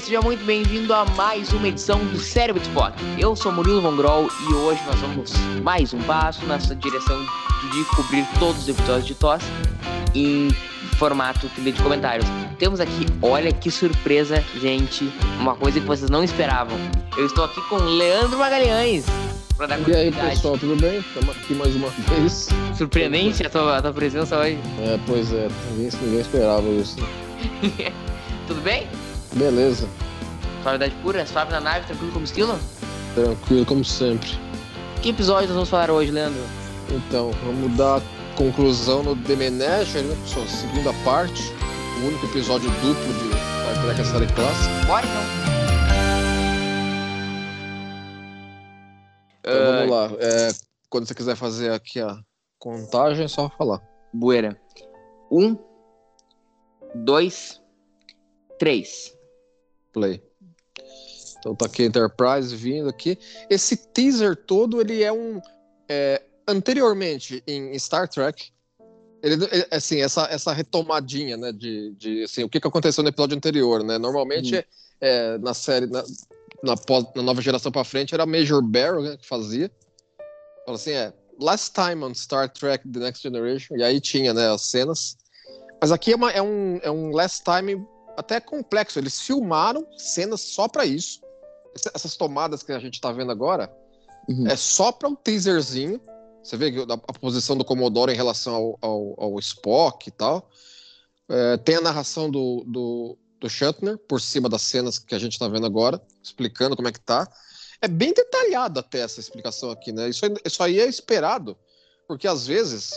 Seja muito bem-vindo a mais uma edição do Cérebro de Spock. Eu sou Murilo Von Groll e hoje nós vamos mais um passo nessa direção de cobrir todos os episódios de TOS em formato trilha de comentários. Temos aqui, olha que surpresa, gente, uma coisa que vocês não esperavam. Eu estou aqui com Leandro Magalhães para dar E aí, pessoal, tudo bem? Estamos aqui mais uma vez. Surpreendente a tua, a tua presença hoje. É, pois é, ninguém, ninguém esperava isso. Tudo bem? Beleza, Suavidade pura, suave na nave, tranquilo como esquilo? tranquilo como sempre. Que episódio nós vamos falar hoje, Leandro? Então, vamos dar conclusão no The Menagerie, né, pessoal? Segunda parte, o único episódio duplo de Star Trek a série clássica. Bora então. Então vamos lá. É, quando você quiser fazer aqui a contagem, é só falar. Bueira. Um, dois, três. Play. Então tá aqui Enterprise vindo aqui. Esse teaser todo, ele é um. é, anteriormente, em Star Trek, ele, assim, essa, essa retomadinha, né, de, de assim, o que, que aconteceu no episódio anterior, né? Normalmente, Uhum. é, na série, na, na, pós- na nova geração pra frente, era Major Barrow né, que fazia. Fala assim, é, last time on Star Trek The Next Generation, e aí tinha, né, as cenas. Mas aqui é, uma- é um, é um last time até complexo. Eles filmaram cenas só pra isso. Essa- Essas tomadas que a gente tá vendo agora Uhum. é só pra um teaserzinho. Você vê que a, a posição do Commodore em relação ao, ao, ao Spock e tal. É, tem a narração do, do, do Shatner por cima das cenas que a gente tá vendo agora, explicando como é que tá. É bem detalhado até essa explicação aqui, né? Isso, aí- isso aí é esperado, porque às vezes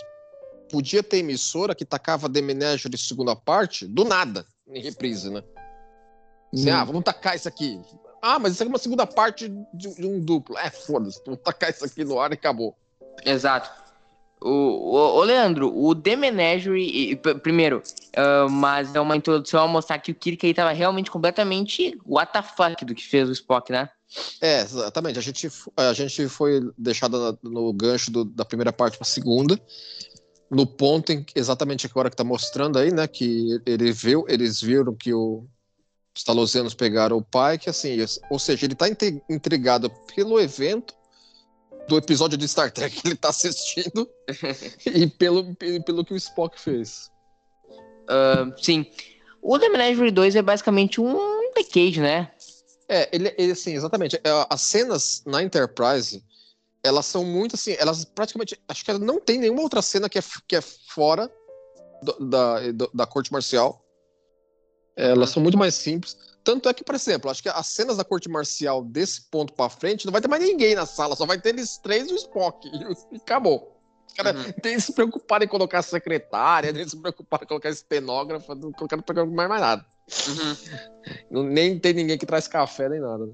podia ter emissora que tacava The Menagerie segunda parte do nada, em reprise, né? Assim, Hum. ah, vamos tacar isso aqui. Ah, mas isso aqui é uma segunda parte de, de um duplo. É, foda-se, vamos tacar isso aqui no ar e acabou. Exato. O, o, o Leandro, o The Menagerie, e, p- primeiro, ah, mas é uma introdução a mostrar que o Kirk aí tava realmente completamente what the fuck do que fez o Spock, né? É, exatamente. A gente, a gente foi deixado no gancho do- da primeira parte para a segunda, no ponto em que- exatamente agora que está mostrando aí, né? Que ele viu, eles viram que o, os talosianos pegaram o pai, que assim, ou seja, ele está intrigado pelo evento do episódio de Star Trek que ele está assistindo e pelo, pelo que o Spock fez. Ah, sim. O The Menagerie 2 é basicamente um decade, né? É, ele, ele assim, exatamente. É, As cenas na Enterprise, elas são muito assim, elas praticamente. Acho que ela não tem nenhuma outra cena que é, que é fora do- da, do- da corte marcial. É, Elas são muito mais simples. Tanto é que, por exemplo, acho que as cenas da corte marcial desse ponto pra frente não vai ter mais ninguém na sala, só vai ter eles três e o Spock. E, acabou. Os caras Uhum. nem se preocuparam em colocar secretária, nem se preocuparam em colocar estenógrafa, não colocaram mais, mais nada. Não- Nem tem ninguém que traz café nem nada. né?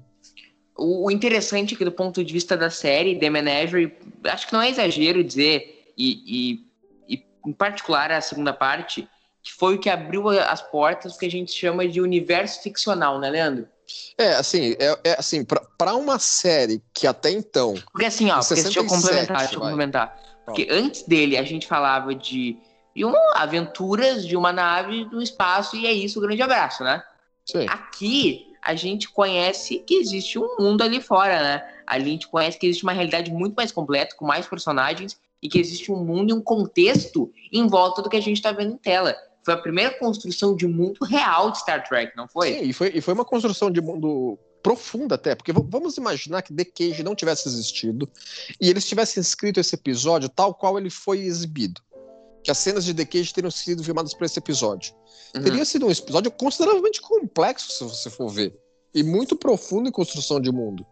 O, interessante é que do ponto de vista da série, The Menagerie, acho que não é exagero dizer, e, e, e em particular a segunda parte, que foi o que abriu as portas do que a gente chama de universo ficcional, né, Leandro? É, assim, é, é assim, pra, pra uma série que até então. Porque assim, ó, porque deixa eu 67, complementar, deixa eu complementar. Porque antes dele a gente falava de, de uma, aventuras de uma nave no espaço e é isso, um grande abraço, né? Sim. Aqui a gente conhece que existe um mundo ali fora, né? A gente conhece que existe uma realidade muito mais completa, com mais personagens, e que existe um mundo e um contexto em volta do que a gente tá vendo em tela. Foi a primeira construção de mundo real de Star Trek, não foi? Sim, e foi, e foi uma construção de mundo profunda até, porque vamos imaginar que The Cage não tivesse existido e eles tivessem escrito esse episódio tal qual ele foi exibido. Que as cenas de The Cage teriam sido filmadas para esse episódio. Uhum. Teria sido um episódio consideravelmente complexo, se você for ver. E muito profundo em construção de mundo.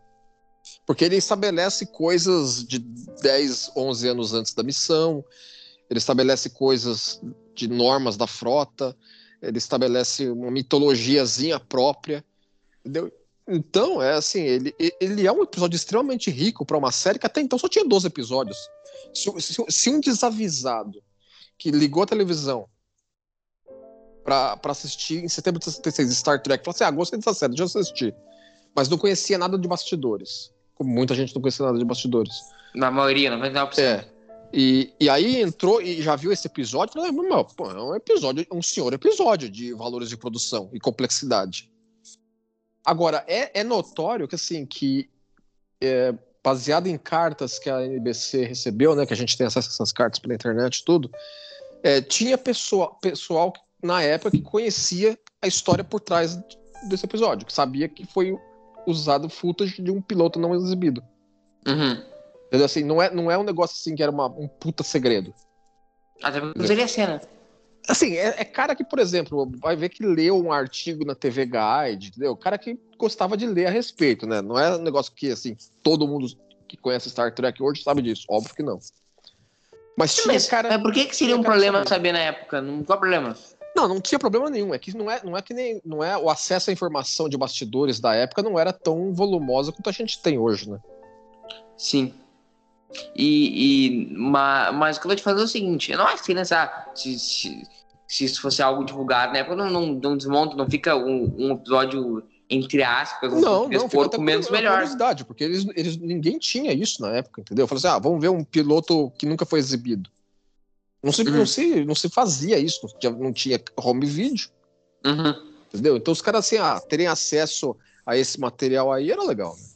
Porque ele estabelece coisas de 10, 11 anos antes da missão. Ele estabelece coisas de normas da frota, ele estabelece uma mitologiazinha própria, entendeu? Então, é assim, ele, ele é um episódio extremamente rico para uma série que até então só tinha 12 episódios. Se, se, se um desavisado que ligou a televisão para assistir em setembro de 66 Star Trek falou assim: ah, gostei dessa série, deixa eu assistir. Mas não conhecia nada de bastidores. Como muita gente não conhecia nada de bastidores. Na maioria, 99%. É. E, e aí entrou e já viu esse episódio e falou: meu, pô, é um episódio, um senhor episódio de valores de produção e complexidade. Agora, é, é notório que, assim, que é, baseado em cartas que a NBC recebeu, né, que a gente tem acesso a essas cartas pela internet e tudo, é, tinha pessoa, pessoal na época que conhecia a história por trás desse episódio, que sabia que foi usado footage de um piloto não exibido. Uhum. Entendeu? Assim, não é, não é um negócio assim que era uma, um puta segredo. Até porque seria a cena. Assim, é, é, cara que, por exemplo, vai ver que leu um artigo na TV Guide, entendeu? Cara que gostava de ler a respeito, né? Não é um negócio que, assim, todo mundo que conhece Star Trek hoje sabe disso. Óbvio que não. Mas tinha mas, cara. Mas por que, que seria um problema saber na época? Não qual problema? Não, não tinha problema nenhum. É que não é, não é que nem. Não é, o acesso à informação de bastidores da época não era tão volumosa quanto a gente tem hoje, né? Sim. E, e mas, mas o que eu vou te fazer é o seguinte, eu não acho que nessa. Se, se, se isso fosse algo divulgado na época, não, não, não desmonta, não fica um, um episódio, entre aspas, um não, não, até menos melhor. curiosidade, porque eles, eles, ninguém tinha isso na época, entendeu? Falei assim, ah, vamos ver um piloto que nunca foi exibido. Não se, uhum. não se, não se fazia isso, não tinha, não tinha home video. Uhum. Entendeu? Então os caras, assim, ah, terem acesso a esse material aí era legal, né?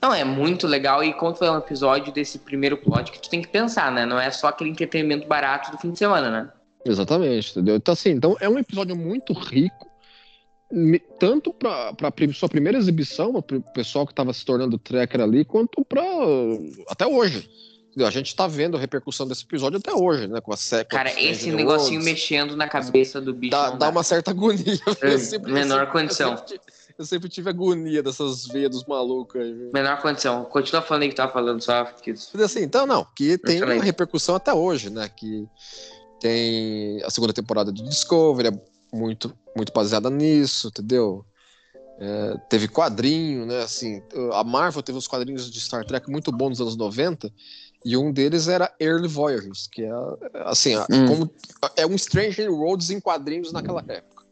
Não, é muito legal. E quando foi um episódio desse primeiro plot que tu tem que pensar, né? Não é só aquele entretenimento barato do fim de semana, né? Exatamente, entendeu? Então, assim, então é um episódio muito rico, tanto para sua primeira exibição, o pessoal que estava se tornando tracker ali, quanto para até hoje. A gente está vendo a repercussão desse episódio até hoje, né? Com a seca. Cara, esse negocinho Worlds, mexendo na cabeça do bicho. Dá, dá uma certa agonia. É, menor condição. Eu sempre, eu sempre, tive agonia dessas veias dos malucos aí. Menor condição. Continua falando aí que tava falando só. Que... Assim, então, não, que tem uma repercussão até hoje, né? Que tem a segunda temporada de Discovery, muito, muito baseada nisso, entendeu? É, teve quadrinho, né? Assim, a Marvel teve uns quadrinhos de Star Trek muito bons nos anos 90, e um deles era Early Voyagers, que é assim, hum. como, é um Stranger Worlds em quadrinhos naquela época.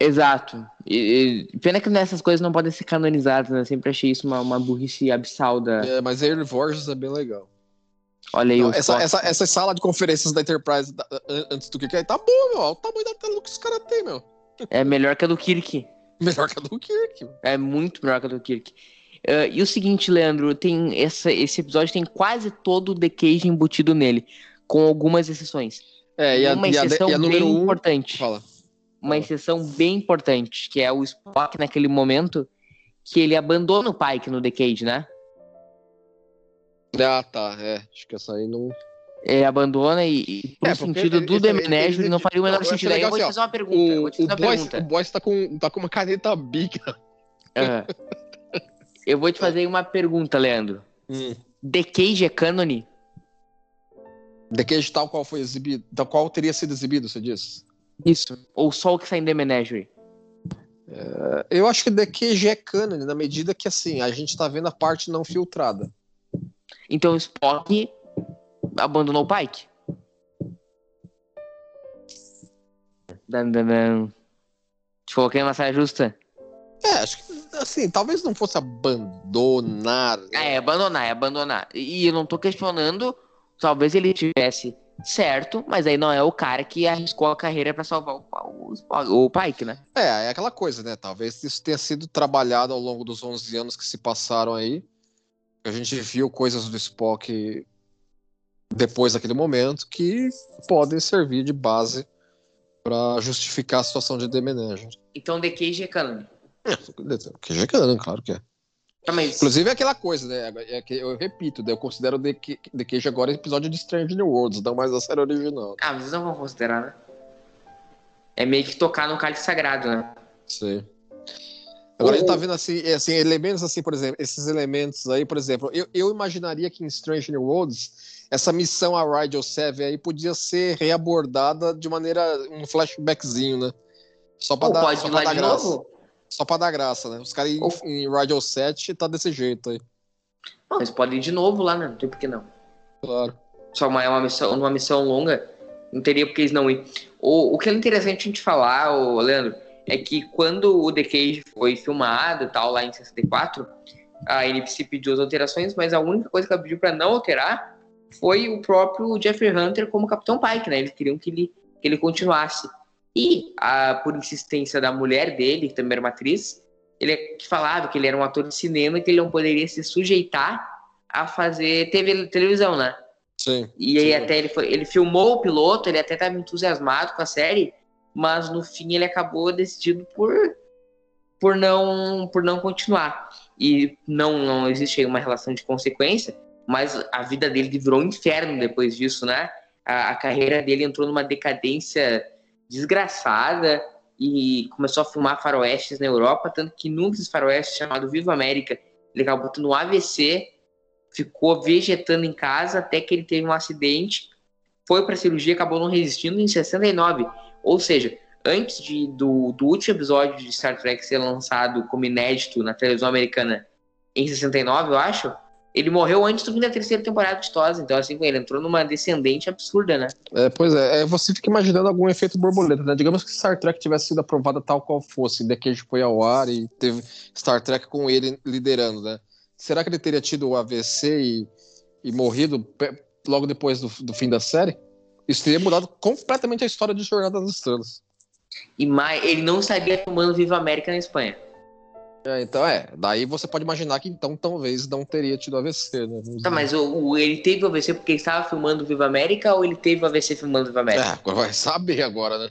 Exato. E, e, pena que nessas coisas não podem ser canonizadas, né? Sempre achei isso uma, uma burrice abissal da. É, mas Early Voyagers é bem legal. Olha aí, Não, essa, essa, essa, sala de conferências da Enterprise da, antes do que tá bom, meu. Olha o tamanho da tela que os caras têm, meu. É melhor que a do Kirk. Melhor que a do Kirk. É muito melhor que a do Kirk. Uh, e o seguinte, Leandro, tem essa, esse episódio tem quase todo o The Cage embutido nele, com algumas exceções. É, e a, uma e exceção e a bem um... importante. Fala. Uma exceção bem importante, que é o Spock naquele momento que ele abandona o Pike no The Cage, né? Ah, tá. É, acho que essa aí não. É, abandona e, e é, sentido do Demenégio não faria o menor sentido. Aí eu vou te fazer uma pergunta. O, vou te fazer uma Boyce, pergunta. o tá com, tá com uma caneta bica. Uhum. eu vou te fazer uma pergunta, Leandro. Hum. The Cage é cânone? The Cage tal qual foi exibido, tal qual teria sido exibido, você disse? Isso. Ou só o que sai em The Menagerie? É, eu acho que The Cage é cânone, na medida que, assim, a gente tá vendo a parte não filtrada. Então Spock abandonou o Pike. Dan, dan, dan. Te coloquei numa saia justa? É, acho que assim, talvez não fosse abandonar. É, abandonar, é abandonar. E eu não tô questionando, talvez ele tivesse certo, mas aí não é o cara que arriscou a carreira para salvar o, o, o, Pike, né? É, é aquela coisa, né? Talvez isso tenha sido trabalhado ao longo dos 11 anos que se passaram aí. A gente viu coisas do Spock depois daquele momento que podem servir de base para justificar a situação de The Manager. Então The Cage é canon. É, The Cage é canon, claro que é. Tá, mas... Inclusive é aquela coisa, né? É que eu repito, eu considero The, The Cage agora episódio de Strange New Worlds, não mais da série original. Ah, mas não vão considerar, né? É meio que tocar no cálice sagrado, né? Sim. Agora a gente tá vendo assim, é, assim, elementos assim, por exemplo, esses elementos aí, por exemplo, eu, eu imaginaria que em Strange New Worlds essa missão a Rigel 7 aí podia ser reabordada de maneira um flashbackzinho, né? Só pra Ou dar, pode só pra dar graça. novo? Só pra dar graça, né? Os caras em, Ou- em Rigel 7 tá desse jeito aí. Não, eles podem ir de novo lá, né? Não tem por que não. Claro. Só uma, é uma missão, uma missão longa, não teria por que eles não ir. O, o que é interessante a gente falar, ô, Leandro, é que quando o The Cage foi filmado tal, lá em 64, a NBC pediu as alterações, mas a única coisa que ela pediu pra não alterar foi o próprio Jeffrey Hunter como Capitão Pike, né? Eles queriam que ele, que ele continuasse. E, a, por insistência da mulher dele, que também era uma atriz, ele é falava que ele era um ator de cinema e que ele não poderia se sujeitar a fazer TV, televisão, né? Sim. E aí Sim. até ele foi, ele filmou o piloto, ele até estava entusiasmado com a série, mas no fim ele acabou decidido por por não por não continuar. E não não existe aí uma relação de consequência, mas a vida dele virou um inferno depois disso, né? A, a carreira dele entrou numa decadência desgraçada e começou a filmar faroestes na Europa, tanto que num desses faroestes chamado Viva América, ele acabou tendo um AVC ficou vegetando em casa até que ele teve um acidente, foi para cirurgia, acabou não resistindo em 69. Ou seja, antes de, do, do último episódio de Star Trek ser lançado como inédito na televisão americana em 69, eu acho, ele morreu antes do fim da terceira temporada de TOS. Então, assim, ele entrou numa descendente absurda, né? É, pois é, é, você fica imaginando algum efeito borboleta, né? Digamos que Star Trek tivesse sido aprovada tal qual fosse, The Cage foi ao ar e teve Star Trek com ele liderando, né? Será que ele teria tido o AVC e, e morrido logo depois do, do fim da série? Isso teria mudado completamente a história de Jornada das Estrelas. E mais, ele não estaria filmando Viva América na Espanha. É, então é, daí você pode imaginar que então talvez não teria tido AVC, né? Tá, mas o, o- ele teve o AVC porque ele estava filmando Viva América ou ele teve o AVC filmando Viva América? É, agora vai saber agora, né?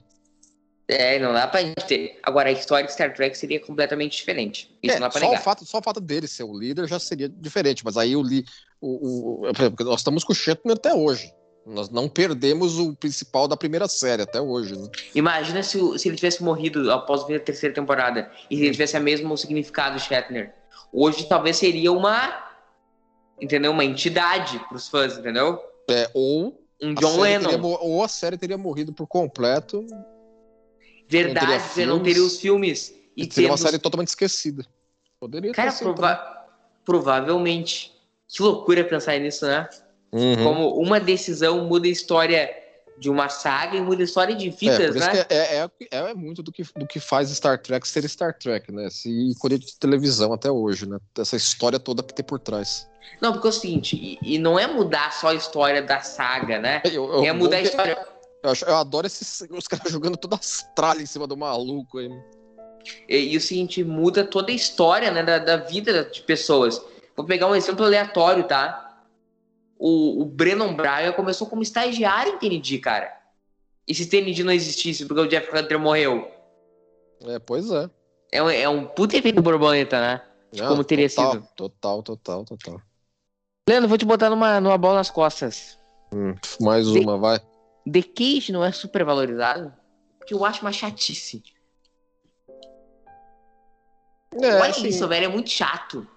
É, não dá pra gente ter. Agora, a história de Star Trek seria completamente diferente. Isso É, não dá pra só, o negar. fato, só o fato dele ser o líder já seria diferente, mas aí o, li, o, o- nós estamos com o Shatner até hoje. Nós não perdemos o principal da primeira série até hoje, né? Imagina se, o- se ele tivesse morrido após o da terceira temporada e se ele tivesse a mesmo significado Shatner. Hoje talvez seria uma. Entendeu? Uma entidade pros fãs, entendeu? É, ou, Um a John Lennon. teria ou a série teria morrido por completo Verdade, teria você não filmes, teria os filmes. E e seria uma série totalmente esquecida. Poderia Cara, ter sido prova- provavelmente. Que loucura pensar nisso, né? Uhum. Como uma decisão muda a história de uma saga e muda a história de É, vidas, por isso né? é, é, é- é muito do que, do que faz Star Trek ser Star Trek, né? Esse ícone de televisão até hoje, né? Essa história toda que tem por trás. Não, porque é o seguinte, e, e não é mudar só a história da saga, né? Eu, eu- É mudar a eu- história. Eu, eu adoro esses, os caras jogando toda as tralhas em cima do maluco aí. E, e o seguinte, muda toda a história né, da, da vida de pessoas. Vou pegar um exemplo aleatório, tá? O, o Brennan Braga começou como estagiário em TND, cara. E se TND não existisse porque o Jeff Hunter morreu? É, pois é. É um, é um puta efeito borboleta, né? De Não, como teria total, sido. Total, total, total. Leandro, vou te botar numa, numa bola nas costas. Mais Sim. uma, vai. The Cage não é super valorizado? Porque eu acho uma chatice. É, Olha assim, isso, velho, é muito chato.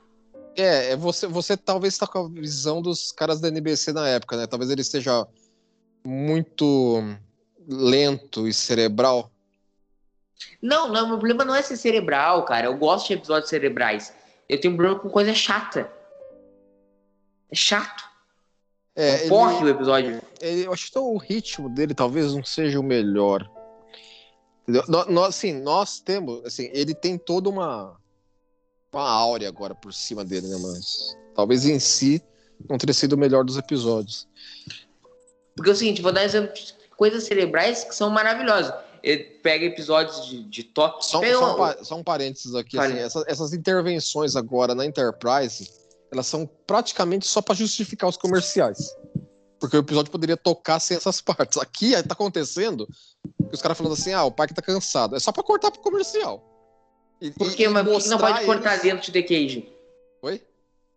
É, é você, você talvez está com a visão dos caras da NBC na época, né? Talvez ele esteja muito lento e cerebral. Não, não, meu problema não é ser cerebral, cara. Eu gosto de episódios cerebrais. Eu tenho um problema com coisa chata. É chato. É, Corre ele, o episódio. ele- eu acho que o ritmo dele talvez não seja o melhor. Nós, assim, nós temos, assim, ele tem toda uma uma áurea agora por cima dele, né? Mas talvez em si não teria sido o melhor dos episódios. Porque é o seguinte, vou dar exemplo de coisas cerebrais que são maravilhosas. Ele pega episódios de, de top. Só, pega só, um, pa- só um parênteses aqui, assim, essa- essas intervenções agora na Enterprise, elas são praticamente só para justificar os comerciais. Porque o episódio poderia tocar sem essas partes. Aqui tá acontecendo que os caras falando assim, ah, o parque tá cansado. É só para cortar pro comercial. E- Por e- que, e mas por que não pode cortar eles- dentro de The Cage? Oi?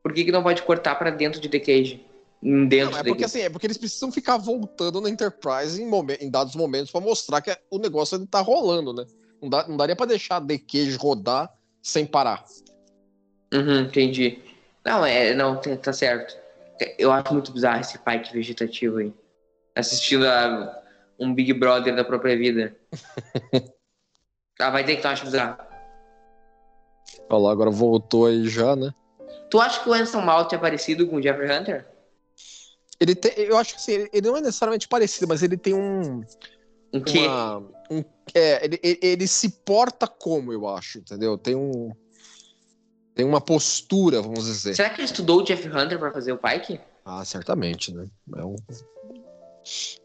Por que, que não pode cortar pra dentro de The Cage? Hum, Dentro Não, é porque Cage. assim, é porque eles precisam ficar voltando na Enterprise em, momen- em dados momentos para mostrar que o negócio ele tá rolando, né? Não, dá- não daria para deixar The Cage rodar sem parar. Uhum, entendi. Não, é, não, tá tá certo. Eu acho muito bizarro esse Pike vegetativo aí. Assistindo a um Big Brother da própria vida. ah, vai ter que tu acha bizarro. Olha lá, agora voltou aí já, né? Tu acha que o Anderson Malt é parecido com o Jeffrey Hunter? Ele tem, eu acho que assim, ele, não é necessariamente parecido, mas ele tem um. Um quê? uma- um- é, ele, ele, ele se porta como, eu acho, entendeu? Tem um. Tem uma postura, vamos dizer. Será que ele estudou o Jeffrey Hunter pra fazer o Pike? Ah, certamente, né? É um...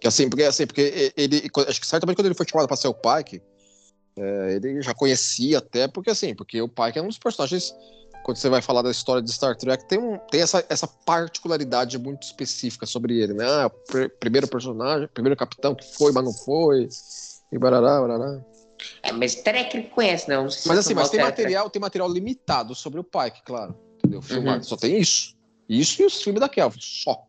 Que assim, porque, assim, porque ele. Acho que certamente quando ele foi chamado para ser o Pike, é, ele já conhecia até, porque assim, porque o Pike é um dos personagens. Quando você vai falar da história de Star Trek, tem, um, tem essa, essa particularidade muito específica sobre ele, né? Ah, pr- primeiro personagem, primeiro capitão que foi, mas não foi. E barará, barará. É, mas Trek ele conhece, né? Não Mas assim, mas tem material, tem material limitado sobre o Pike, claro. Entendeu? Filmado. Uhum. Só tem isso. Isso e os filmes da Kelvin, só.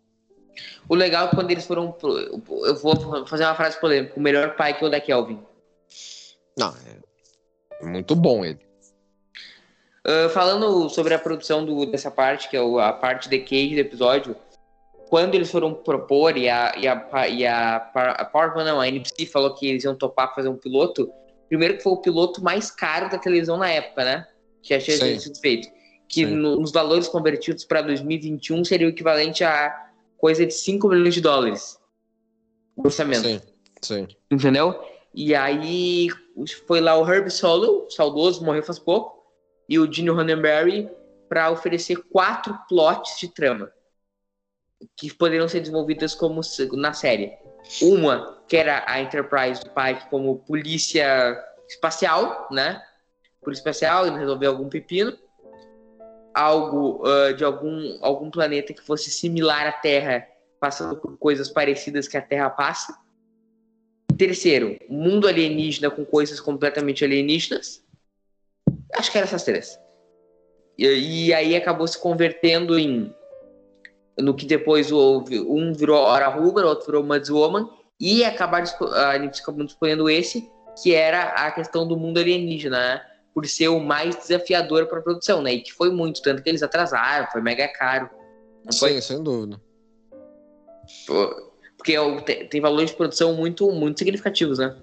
O legal é que quando eles foram. pro- Eu vou fazer uma frase polêmica: o melhor Pike é o da Kelvin. Não, é muito bom ele. Ah, falando sobre a produção do- dessa parte, que é o- a parte de cage do episódio, quando eles foram propor e a, e a, e a, a não, a NBC falou que eles iam topar fazer um piloto, primeiro que foi o piloto mais caro da televisão na época, né? Que tinha Sim. sido feito. Que no- nos valores convertidos para 2021 seria o equivalente a coisa de 5 milhões de dólares. Orçamento. Sim, sim. Entendeu? E aí foi lá o Herb Solo, saudoso, morreu faz pouco, e o Gene Roddenberry para oferecer quatro plots de trama que poderiam ser desenvolvidas como na série. Uma, que era a Enterprise do Pike como polícia espacial, né? Polícia espacial, ele resolver algum pepino. Algo ah, de algum, algum planeta que fosse similar à Terra, passando por coisas parecidas que a Terra passa. Terceiro, mundo alienígena com coisas completamente alienígenas. Acho que eram essas três. E, e aí acabou se convertendo em. No que depois houve. Um virou Hora Huber, outro virou Muds Woman. E acabaram esco- a acabou escolhendo esse, que era a questão do mundo alienígena, né? Por ser o mais desafiador para a produção, né? E que foi muito, tanto que eles atrasaram, foi mega caro. Não foi? Sim, sem dúvida. Porque é tem, valores de produção muito, muito significativos, né?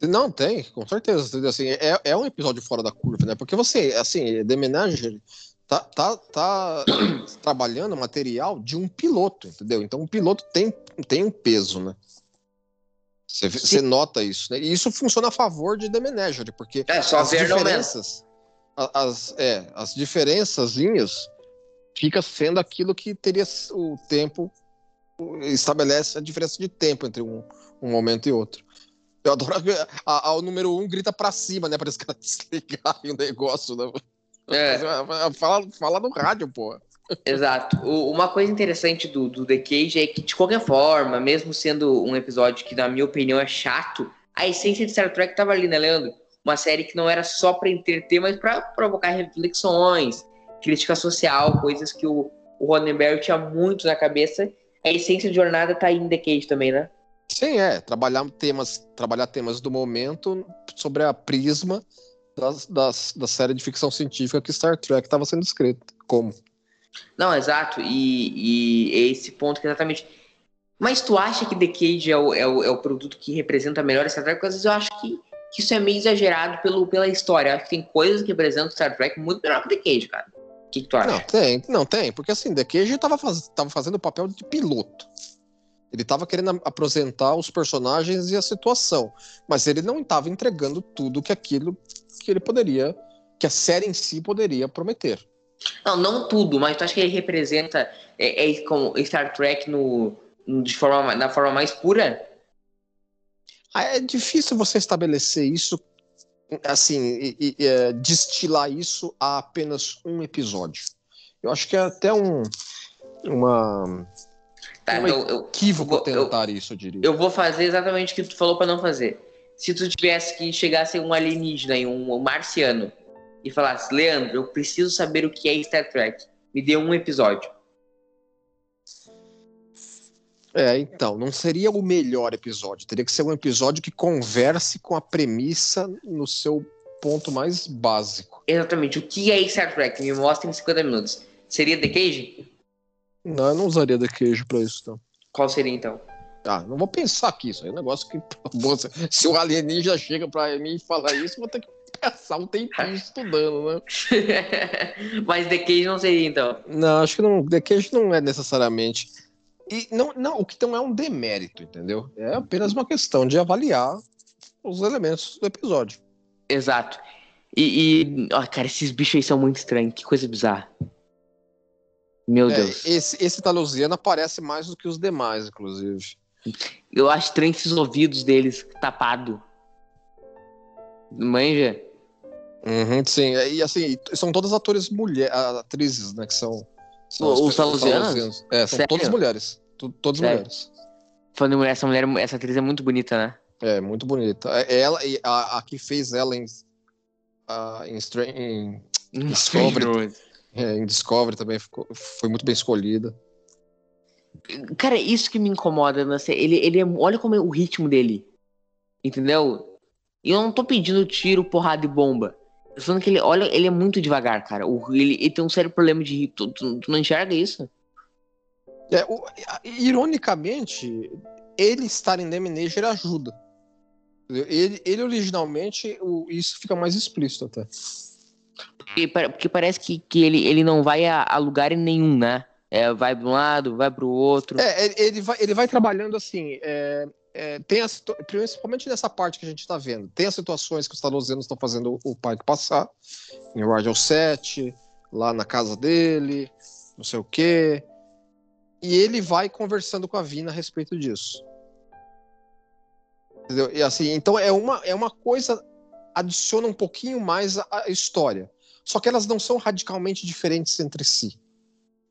Não, tem, com certeza. Assim, é, é um episódio fora da curva, né? Porque você, assim, The Menagerie tá, tá, tá trabalhando material de um piloto, entendeu? Então o piloto tem, tem um peso, né? Você, nota isso, né? E isso funciona a favor de The Menagerie, porque É, só as diferenças, as, é, as diferençazinhas fica sendo aquilo que teria o tempo estabelece a diferença de tempo entre um, um momento e outro. Eu adoro a, a- o número um grita pra cima, né? Para os caras desligarem o negócio, né? É. Fala, fala no rádio, pô. Exato. O- uma coisa interessante do, do The Cage é que, de qualquer forma, mesmo sendo um episódio que, na minha opinião, é chato, a essência de Star Trek tava ali, né, Leandro? Uma série que não era só pra entreter, mas pra provocar reflexões, crítica social, coisas que o, o Roddenberry tinha muito na cabeça. A essência de jornada tá aí em The Cage também, né? Sim, é. Trabalhar temas, trabalhar temas do momento sobre a prisma das, das, da série de ficção científica que Star Trek estava sendo escrita. Como? Não, exato. E, e é esse ponto que exatamente. Mas tu acha que The Cage é o, é o, é o produto que representa melhor Star Trek? Porque às vezes eu acho que, que isso é meio exagerado pelo, pela história. Eu acho que tem coisas que representam Star Trek muito melhor que The Cage, cara. O que, que tu acha? Não, tem, não tem, porque assim, The Cage tava, faz, tava fazendo o papel de piloto. Ele tava querendo apresentar os personagens e a situação, mas ele não estava entregando tudo que aquilo que ele poderia, que a série em si poderia prometer. Não, não tudo, mas tu acha que ele representa é, é como Star Trek no, no- de forma, na forma mais pura? Ah, É difícil você estabelecer isso, assim, e, e, é, destilar isso a apenas um episódio. Eu acho que é até um, uma, Tá, um eu, equívoco eu- eu- tentar isso, eu diria. eu vou fazer exatamente o que tu falou pra não fazer. Se tu tivesse que chegasse um alienígena e um marciano e falasse, Leandro, eu preciso saber o que é Star Trek. Me dê um episódio. É, então, não seria o melhor episódio. Teria que ser um episódio que converse com a premissa no seu ponto mais básico. Exatamente. O que é Star Trek? Me mostra em 50 minutos. Seria The Cage? Não, eu não usaria The Cage pra isso, não. Qual seria então? Ah, não vou pensar aqui, isso aí é um negócio que. Se o alienígena chega pra mim e falar isso, eu vou ter que passar um tempinho estudando, né? Mas The Cage não seria então. Não, acho que não, The Cage não é necessariamente. E não, não, o que não é um demérito, entendeu? É apenas uma questão de avaliar os elementos do episódio. Exato. E, e ó, cara, esses bichos aí são muito estranhos. Que coisa bizarra. Meu É, Deus. esse, esse Talusiano aparece mais do que os demais, inclusive. Eu acho estranho esses ouvidos deles tapado. Manja? Uhum, sim, e assim, são todas atores mulheres, atrizes, né, que são. São os pessoas- talusianos? talusianos. É, são Sério? todas mulheres. Tu- Todas Sério? mulheres. Falando em mulher, essa mulher, essa atriz é muito bonita, né? É, muito bonita. É, Ela, e a, a que fez ela em, a- em, Stra- em, Discovery. é, em Discovery também ficou, foi muito bem escolhida. Cara, isso que me incomoda, né? Ele, ele é, olha como é o ritmo dele. Entendeu? E eu não tô pedindo tiro, porrada e bomba. Eu falando que ele, olha, ele é muito devagar, cara. O, ele, ele tem um sério problema de. Tu, tu- tu não enxerga isso? É, o- ironicamente, ele estar em Deminager ajuda. Ele, ele originalmente, o- isso fica mais explícito até. Porque, porque parece que, que ele, ele não vai a, a lugar nenhum, né? É, vai de um lado, vai pro outro. É, ele- ele vai, ele vai trabalhando assim. é, é, tem as, principalmente nessa parte que a gente está vendo. Tem as situações que os talosianos estão fazendo o Pike passar. Em Radio 7, lá na casa dele, não sei o quê. E ele vai conversando com a Vina a respeito disso. Entendeu? E assim, então é uma, é uma coisa. Adiciona um pouquinho mais a, a história. Só que elas não são radicalmente diferentes entre si.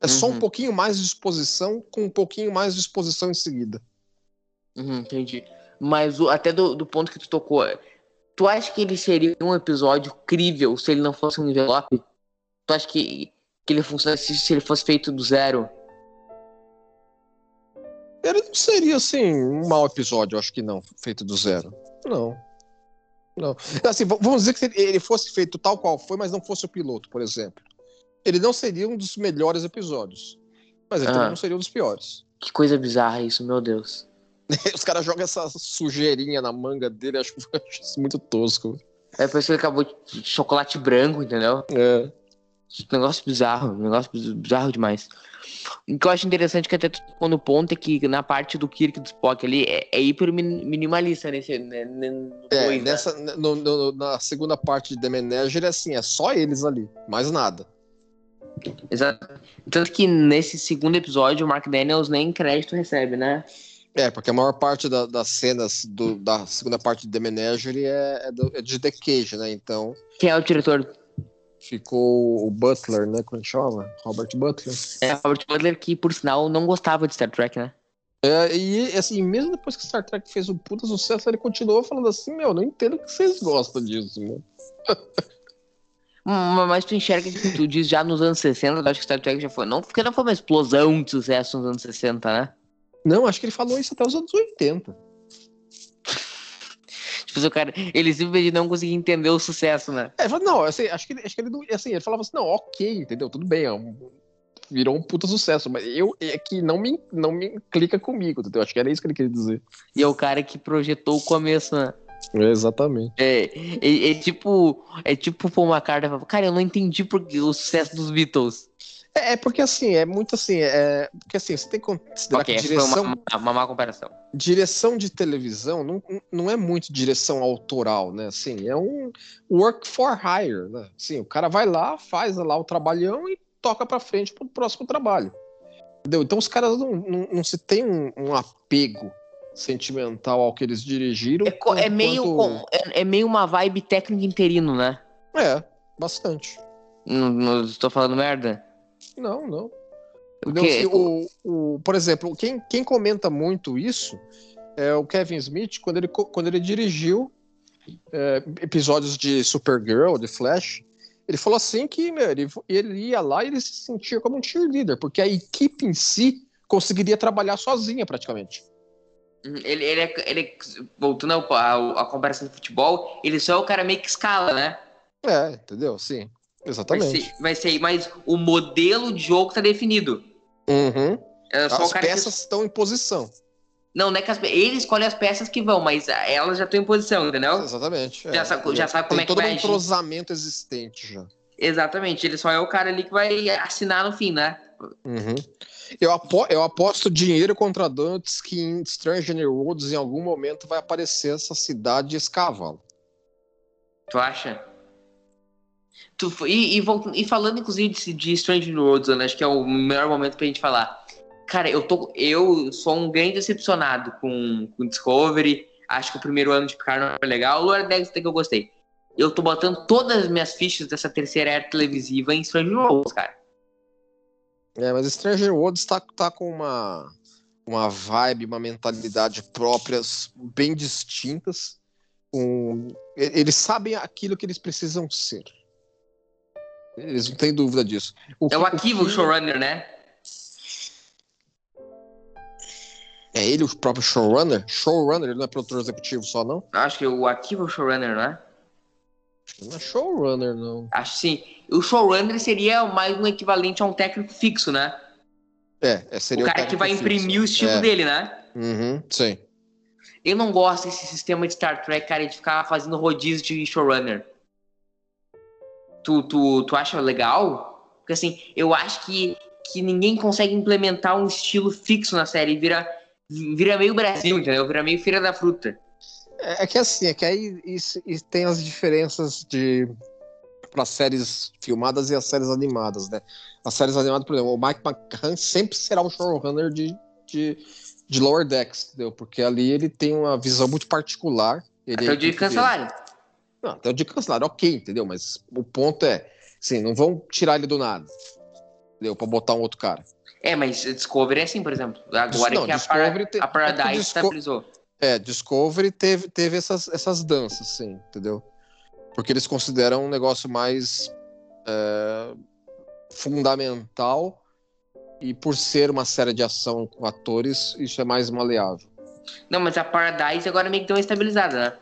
É só um Uhum. pouquinho mais de exposição com um pouquinho mais de exposição em seguida. Uhum, entendi. Mas o- até do, do ponto que tu tocou, tu acha que ele seria um episódio crível se ele não fosse um envelope? Tu acha que, que ele funcionasse se ele fosse feito do zero? Ele não seria, assim, um mau episódio, eu acho que não, feito do zero. Não. Não. Assim, v- vamos dizer que se ele- ele fosse feito tal qual foi, mas não fosse o piloto, por exemplo. Ele não seria um dos melhores episódios. Mas ele Ah. também não seria um dos piores. Que coisa bizarra isso, meu Deus. Os caras jogam essa sujeirinha na manga dele, acho, acho isso muito tosco. É isso que ele acabou de chocolate branco, entendeu? É. Negócio bizarro, negócio biz- bizarro demais. O que eu acho interessante é que até tu tocou no ponto é que na parte do Kirk do Spock ali é, é hiper min- minimalista nesse. né, né, É, né? nessa, no- no- na segunda parte de The Manager, é assim, é só eles ali, mais nada. Exato. Tanto que nesse segundo episódio o Mark Daniels nem crédito recebe, né? É, porque a maior parte da- das cenas do- da segunda parte de The Menagerie é, é, do- é de The Cage, né? Então Quem é o diretor? ficou o Butler, né? Como chama? Robert Butler. É Robert Butler, que por sinal não gostava de Star Trek, né? É, e assim, mesmo depois que Star Trek fez um puta sucesso, ele continuou falando assim: Meu, não entendo que vocês gostam disso, meu. Hum, Mas tu enxerga que tu diz já nos anos 60, eu acho que Star Trek já foi. Não, porque não foi uma explosão de sucesso nos anos 60, né? Não, acho que ele falou isso até os anos 80. Tipo, o cara, ele simplesmente não conseguia entender o sucesso, né? É, não, assim, acho que, ele- acho que ele, assim, ele falava assim: Não, ok, entendeu? Tudo bem, é um- virou um puta sucesso, mas eu é que não me, não me clica comigo, entendeu? Acho que era isso que ele queria dizer. E é o cara que projetou o começo, né? exatamente. É, é, é tipo. É tipo pôr uma carta e falar, cara, eu não entendi porque o sucesso dos Beatles. É, é porque assim, é muito assim, é. Porque assim, você tem que considerar Ok, que direção, foi uma, uma má comparação. direção de televisão não, não é muito direção autoral, né? Assim, é um work for hire, né? Assim, o cara vai lá, faz lá o trabalhão e toca pra frente pro próximo trabalho. Entendeu? Então os caras não, não, não se tem um, um apego sentimental ao que eles dirigiram. É, é meio, quanto- é, é meio uma vibe técnico interino, né? É, bastante. Não, não estou falando merda? Não, não. Porque- o, o, por exemplo, quem, quem comenta muito isso é o Kevin Smith, quando ele, quando ele dirigiu é, episódios de Supergirl, de Flash. Ele falou assim que meu, ele, ele ia lá e ele se sentia como um cheerleader, porque a equipe em si conseguiria trabalhar sozinha praticamente. Uhum, Ele, ele, é, ele voltando à comparação do futebol, ele só é o cara meio que escala, né? É, entendeu? Sim. Vai Exatamente. ser, vai ser, mas o modelo de jogo tá definido. Uhum. É As cara que- peças estão em posição. Não, não é que as... ele escolhe as peças que vão, mas elas já estão em posição, entendeu? Exatamente. Já sabe- já sabe como é que todo vai um agir. entrosamento existente já. Exatamente, ele só é o cara ali que vai assinar no fim, né? Uhum. Eu, apo- eu aposto dinheiro contra Dantes que em Stranger Worlds em algum momento vai aparecer essa cidade e esse cavalo. Tu acha? Tu, e, e, e falando, inclusive, de, de Strange New Worlds, né, acho que é o melhor momento pra gente falar. Cara, eu, tô, eu sou um grande decepcionado com, com Discovery. Acho que o primeiro ano de Picard não foi legal. O Lower Decks até que eu gostei. Eu tô botando todas as minhas fichas dessa terceira era televisiva em Strange Worlds, cara. É, mas Stranger Worlds tá, tá com uma, uma vibe, uma mentalidade próprias bem distintas. Um, eles sabem aquilo que eles precisam ser. Eles não têm dúvida disso. É que- o Akiva, o que- showrunner, né? É ele o próprio showrunner? Showrunner, ele não é produtor executivo só, não? Acho que o Akiva é o showrunner, né? Não é showrunner, não. Acho que sim. O showrunner seria mais um equivalente a um técnico fixo, né? É, é seria o cara que técnico vai fixo. imprimir o estilo É. dele, né? Uhum, sim. Eu não gosto desse sistema de Star Trek, cara, de ficar fazendo rodízio de showrunner. Tu, tu, tu acha legal? Porque assim, eu acho que, que ninguém consegue implementar um estilo fixo na série. Vira, vira meio Brasil, entendeu? Vira meio Feira da Fruta. É, é que assim, é que aí isso, isso tem as diferenças de para séries filmadas e as séries animadas, né? As séries animadas, por exemplo, o Mike McCann sempre será o showrunner de, de, de Lower Decks, entendeu? Porque ali ele tem uma visão muito particular. Ele Até o dia cancelarem. Não, até o dia de cancelar, ok, entendeu? Mas o ponto é, assim, não vão tirar ele do nada, entendeu? Pra botar um outro cara. É, mas Discovery é assim, por exemplo. Agora Não, que a, Par- te- a Paradise é Disco- estabilizou. É, Discovery teve, teve essas, essas danças, sim, entendeu? Porque eles consideram um negócio mais é, fundamental e por ser uma série de ação com atores, isso é mais maleável. Não, mas a Paradise agora meio que deu uma estabilizada, né?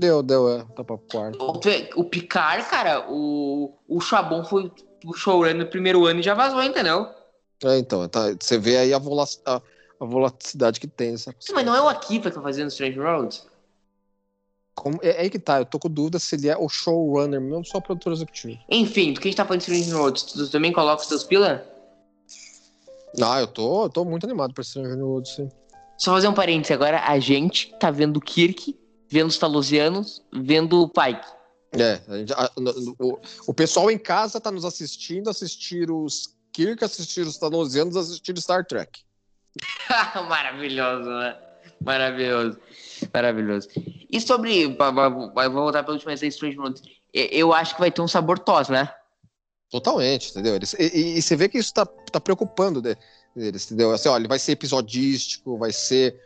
Deu, deu, é, tá pra quarto. O, o Picard, cara, o, o Chabon foi o showrunner no primeiro ano e já vazou, entendeu? É, então, tá, você vê aí a, vola- a, a volatilidade que tem. Essa, Sim, mas não é o Akiva que tá fazendo Strange Worlds? como, é, é aí que tá, eu tô com dúvida se ele é o showrunner, mesmo só o produtor executivo. Enfim, do que a gente tá falando de Strange Worlds? Tu também coloca os teus pila? Ah, eu tô, eu tô muito animado pra Stranger World, sim. Só fazer um parênteses agora, a gente tá vendo o Kirk, vendo os Talosianos, vendo o Pike. É, a a- o, o pessoal em casa tá nos assistindo, assistir os Kirk, assistir os Thanosianos, assistir Star Trek. Maravilhoso, né? Maravilhoso. Maravilhoso. E sobre. Vou voltar pela última vez aí, Strange. E- Eu acho que vai ter um sabor tos, né? Totalmente, entendeu? Eles, e, e- e você vê que isso tá, tá preocupando de- eles, entendeu? Assim, olha, vai ser episodístico, vai ser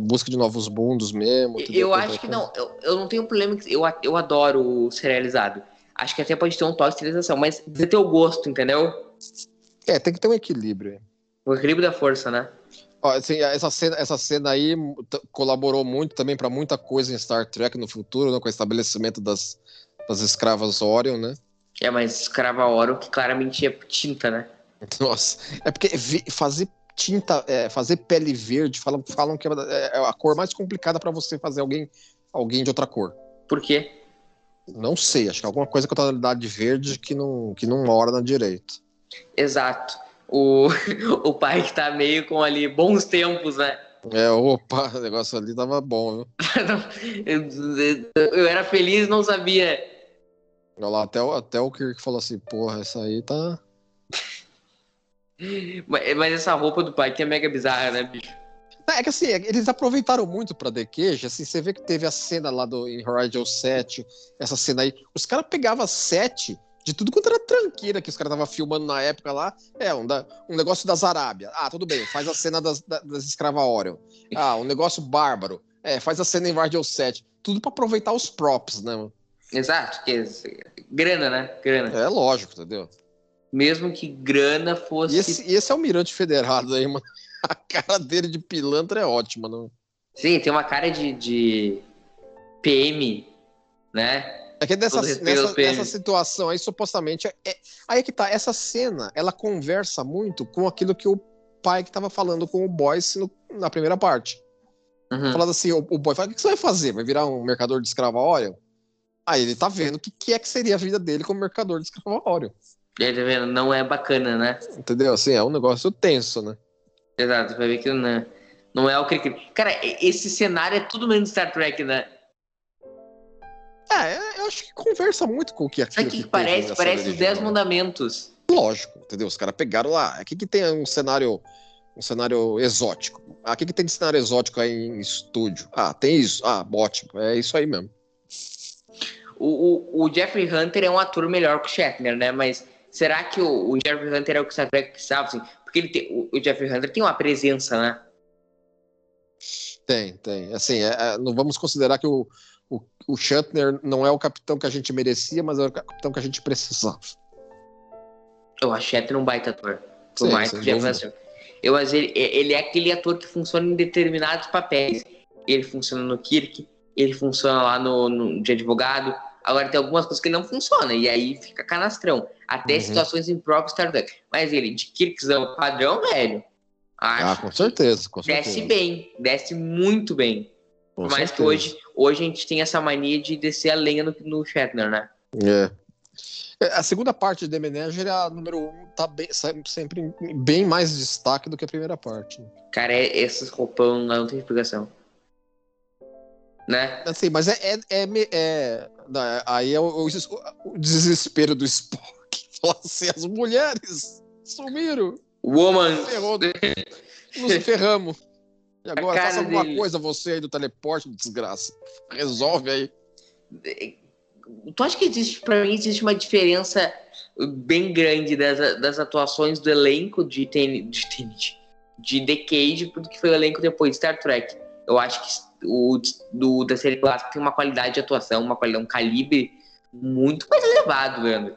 busca de novos mundos mesmo. Eu acho que não. Eu, eu não tenho problema. Eu, eu adoro serializado. Acho que até pode ter um toque de serialização, mas ter o gosto, entendeu? É, tem que ter um equilíbrio. O equilíbrio da força, né? Ó, assim, essa, cena, essa cena aí colaborou muito também para muita coisa em Star Trek no futuro, né, com o estabelecimento das, das escravas Orion, né? É, mas escrava oro que claramente é tinta, né? Nossa, é porque fazer tinta, é, fazer pele verde, falam, falam que é é a cor mais complicada para você fazer alguém, alguém de outra cor. Por quê? Não sei, acho que é alguma coisa com a tonalidade verde que não, que não mora na direita. Exato. O, o pai que tá meio com ali bons tempos, né? É, opa, o negócio ali tava bom, viu? eu, era feliz não sabia. Olha lá, até, o- até o Kirk falou assim, porra, essa aí tá. Mas, essa roupa do pai que é mega bizarra, né, bicho? É que assim, eles aproveitaram muito pra The Cage, assim, você vê que teve a cena lá do em Horizon 7, essa cena aí, os caras pegavam sete de tudo quanto era tranqueira que os caras estavam filmando na época lá, é, um, da, um negócio das Arábia, ah, tudo bem, faz a cena das, da- das escravas Orion, ah, um negócio bárbaro, é, faz a cena em Horizon 7, tudo pra aproveitar os props, né, mano? Exato. Que, grana, né? Grana. É lógico, entendeu? Mesmo que grana fosse. E esse, esse almirante federado aí, mano, a cara dele de pilantra é ótima, não? Sim, tem uma cara de, de PM, né? É que dessa, nessa, nessa situação aí, supostamente. É, é- aí é que tá, essa cena, ela conversa muito com aquilo que o pai que tava falando com o Boyce no- na primeira parte. Uhum. Falando assim, o, o boy fala, o que que você vai fazer? Vai virar um mercador de escrava óleo? Aí ele tá vendo o que, que é que seria a vida dele como mercador de escrava óleo. E aí, tá vendo? Não é bacana, né? Entendeu? Assim, é um negócio tenso, né? Exato, vai ver que não é, não é o que. Cara, esse cenário é tudo menos Star Trek, né? É, é, eu acho que conversa muito com o que aquilo Sabe o que, que parece? Parece os Dez. Mandamentos. Lógico, entendeu? Os caras pegaram lá. Aqui que tem um cenário, um cenário exótico. Aqui que tem de cenário exótico aí em estúdio. Ah, tem isso. Ah, ótimo. É isso aí mesmo. O, o, o Jeffrey Hunter é um ator melhor que o Shatner, né? Mas será que o, o Jeffrey Hunter é o que Star Trek precisava? Assim? Porque ele tem, o, o Jeffrey Hunter tem uma presença, né? Tem, tem. Assim, é- é, não vamos considerar que o, o, o Shatner não é o capitão que a gente merecia, mas é o capitão que a gente precisava. Eu acho Shatner um baita ator. Por Sim, mais que o Jeffrey. Hunter. Eu, mas ele, ele é aquele ator que funciona em determinados papéis. Ele funciona no Kirk, ele funciona lá no, no de advogado. Agora tem algumas coisas que não funciona, e aí fica canastrão. Até Uhum. situações impróprias Star Trek. Mas ele, de Kirkzão padrão, velho. Ah, com certeza, com que desce certeza. bem, desce muito bem. Com Por mais que certeza. hoje, hoje a gente tem essa mania de descer a lenha no, no Shatner, né? É. É, A segunda parte de The Manager, a número um, tá bem, sempre- sempre em bem mais destaque do que a primeira parte. Cara, é, esses roupão não tem explicação. Né? Assim, mas é, é, é é- da- aí é o, o des- o desespero do Spock. Assim, as mulheres sumiram, Woman. ferrou, nos ferramos. E agora faça alguma dele. coisa você aí do teleporte, desgraça. Resolve aí. Tu acha que existe, pra mim, existe uma diferença bem grande das, das atuações do elenco de Ten- de, Tenet, de Decade pro que foi o elenco depois de Star Trek? Eu acho que o do, da série clássica tem uma qualidade de atuação, uma qualidade, um calibre muito mais elevado, velho.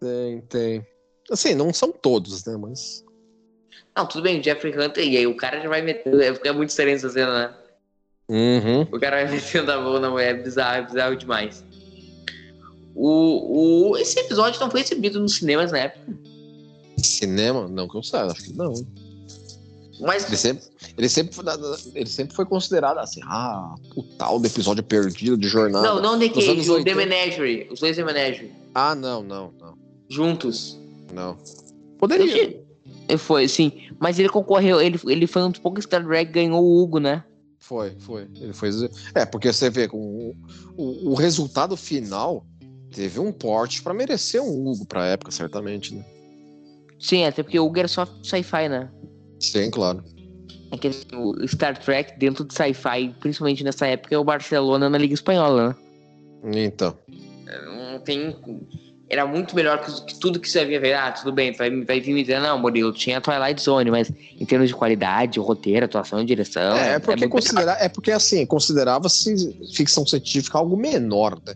Tem, tem. Assim, não são todos, né? Mas. Não, tudo bem, Jeffrey Hunter, e aí o cara já vai metendo. É, é muito estranho essa cena, né? Uhum. O cara vai metendo a mão na mulher, é bizarro, é bizarro demais. O, o, esse episódio não foi exibido nos cinemas na época, Cinema? Não que eu saiba, acho que não. mas Ele sempre, ele, sempre, foi- ele sempre foi considerado assim, ah, o tal do episódio perdido de jornada. Não, não The Cage, o The 80. Menagerie. Os dois The Menagerie. Ah, não, não, não, Juntos. não. Poderia. Ele foi, sim. Mas ele concorreu, ele, ele foi um dos poucos Star Trek que ganhou o Hugo, né? Foi, foi. Ele foi. É, porque você vê com o, o, o resultado final teve um porte pra merecer um Hugo pra época, certamente, né? Sim, até porque o Hugo era só sci-fi, né? Sim, claro. É que assim, o Star Trek dentro de sci-fi, principalmente nessa época, é o Barcelona na Liga Espanhola, né? Então. Não tem. Era muito melhor que, tudo que você havia ver. Ah, tudo bem, vai, vai vir me dizer, não, Murilo, tinha Twilight Zone, mas em termos de qualidade, roteiro, atuação, direção. É, é porque, muito considera, é porque assim, considerava-se ficção científica algo menor, né?